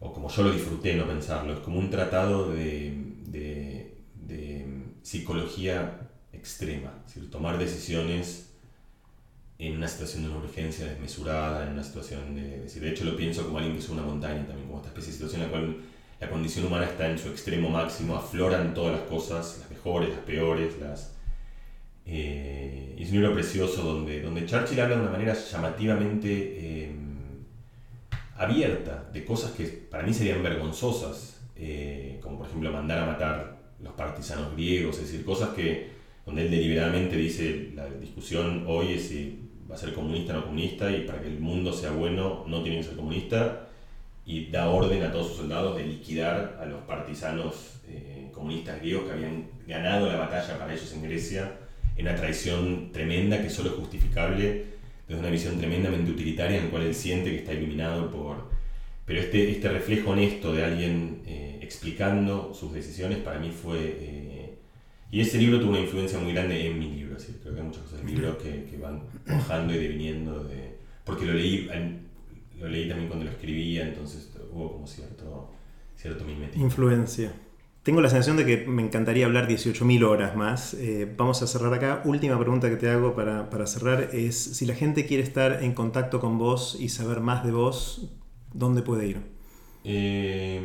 o como yo lo disfruté no pensarlo, es como un tratado de, de, psicología extrema, es decir, tomar decisiones en una situación de una urgencia desmesurada, en una situación de... de hecho lo pienso como alguien que sube una montaña también, como esta especie de situación en la cual la condición humana está en su extremo máximo, afloran todas las cosas, las mejores, las peores, las... Eh, es un libro precioso donde, donde Churchill habla de una manera llamativamente... Eh, abierta de cosas que para mí serían vergonzosas, eh, como por ejemplo mandar a matar los partisanos griegos, es decir, cosas que donde él deliberadamente dice la discusión hoy es si va a ser comunista o no comunista y para que el mundo sea bueno no tiene que ser comunista y da orden a todos sus soldados de liquidar a los partisanos eh, comunistas griegos que habían ganado la batalla para ellos en Grecia en una traición tremenda que solo es justificable desde una visión tremendamente utilitaria en la cual él siente que está iluminado por... Pero este, este reflejo honesto de alguien eh, explicando sus decisiones para mí fue... Eh, y ese libro tuvo una influencia muy grande en mi libro, ¿sí? creo que hay muchas cosas del libro que, que van bajando y deviniendo de... Porque lo leí, lo leí también cuando lo escribía, entonces hubo como cierto, cierto mimetismo. Influencia. Tengo la sensación de que me encantaría hablar 18.000 horas más. Eh, vamos a cerrar acá. Última pregunta que te hago para, para, cerrar es, si la gente quiere estar en contacto con vos y saber más de vos, ¿dónde puede ir? Eh,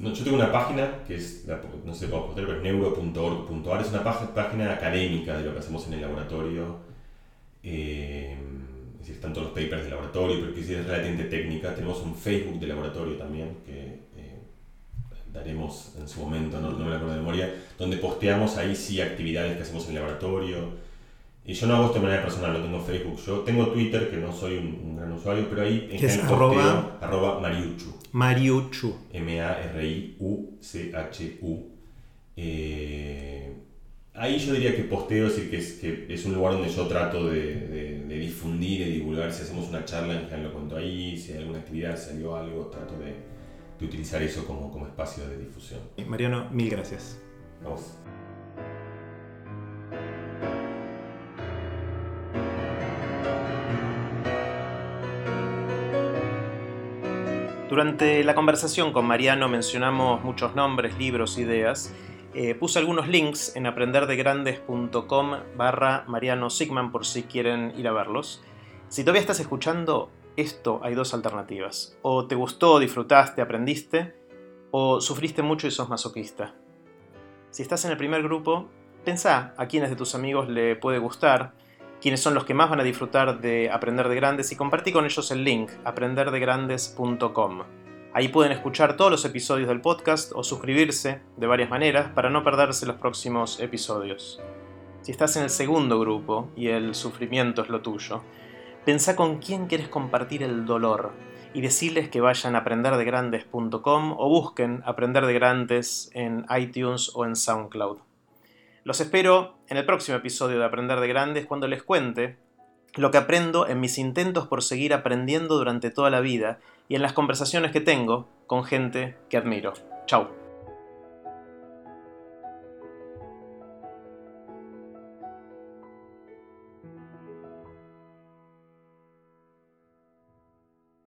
yo tengo una página que es, no sé pero es neuro.org.ar, es una página académica de lo que hacemos en el laboratorio. Eh, están todos los papers del laboratorio, pero que es relativamente técnica. Tenemos un Facebook de laboratorio también, que daremos en su momento, no, no me acuerdo de memoria, donde posteamos ahí sí actividades que hacemos en el laboratorio. Y yo no hago esto de manera personal, no tengo Facebook. Yo tengo Twitter, que no soy un, gran usuario, pero ahí en es arroba, arroba Mariuchu. Mariuchu. M-A-R-I-U-C-H-U. Eh, ahí yo diría que posteo, es que es, que es un lugar donde yo trato de, difundir y divulgar. Si hacemos una charla, en general lo cuento ahí. Si hay alguna actividad, salió algo, trato de, utilizar eso como, como espacio de difusión. Mariano, mil gracias. Vamos. Durante la conversación con Mariano mencionamos muchos nombres, libros, ideas. Eh, puse algunos links en aprenderdegrandes.com barra Mariano Sigman por si quieren ir a verlos. Si todavía estás escuchando esto, hay dos alternativas. O te gustó, disfrutaste, aprendiste, o sufriste mucho y sos masoquista. Si estás en el primer grupo, pensá a quiénes de tus amigos le puede gustar quiénes son los que más van a disfrutar de Aprender de Grandes y compartí con ellos el link aprenderdegrandes.com. Ahí pueden escuchar todos los episodios del podcast o suscribirse de varias maneras para no perderse los próximos episodios. Si estás en el segundo grupo y el sufrimiento es lo tuyo, pensá con quién quieres compartir el dolor y decirles que vayan a aprenderdegrandes.com o busquen Aprender de Grandes en iTunes o en SoundCloud. Los espero en el próximo episodio de Aprender de Grandes cuando les cuente lo que aprendo en mis intentos por seguir aprendiendo durante toda la vida y en las conversaciones que tengo con gente que admiro. Chao.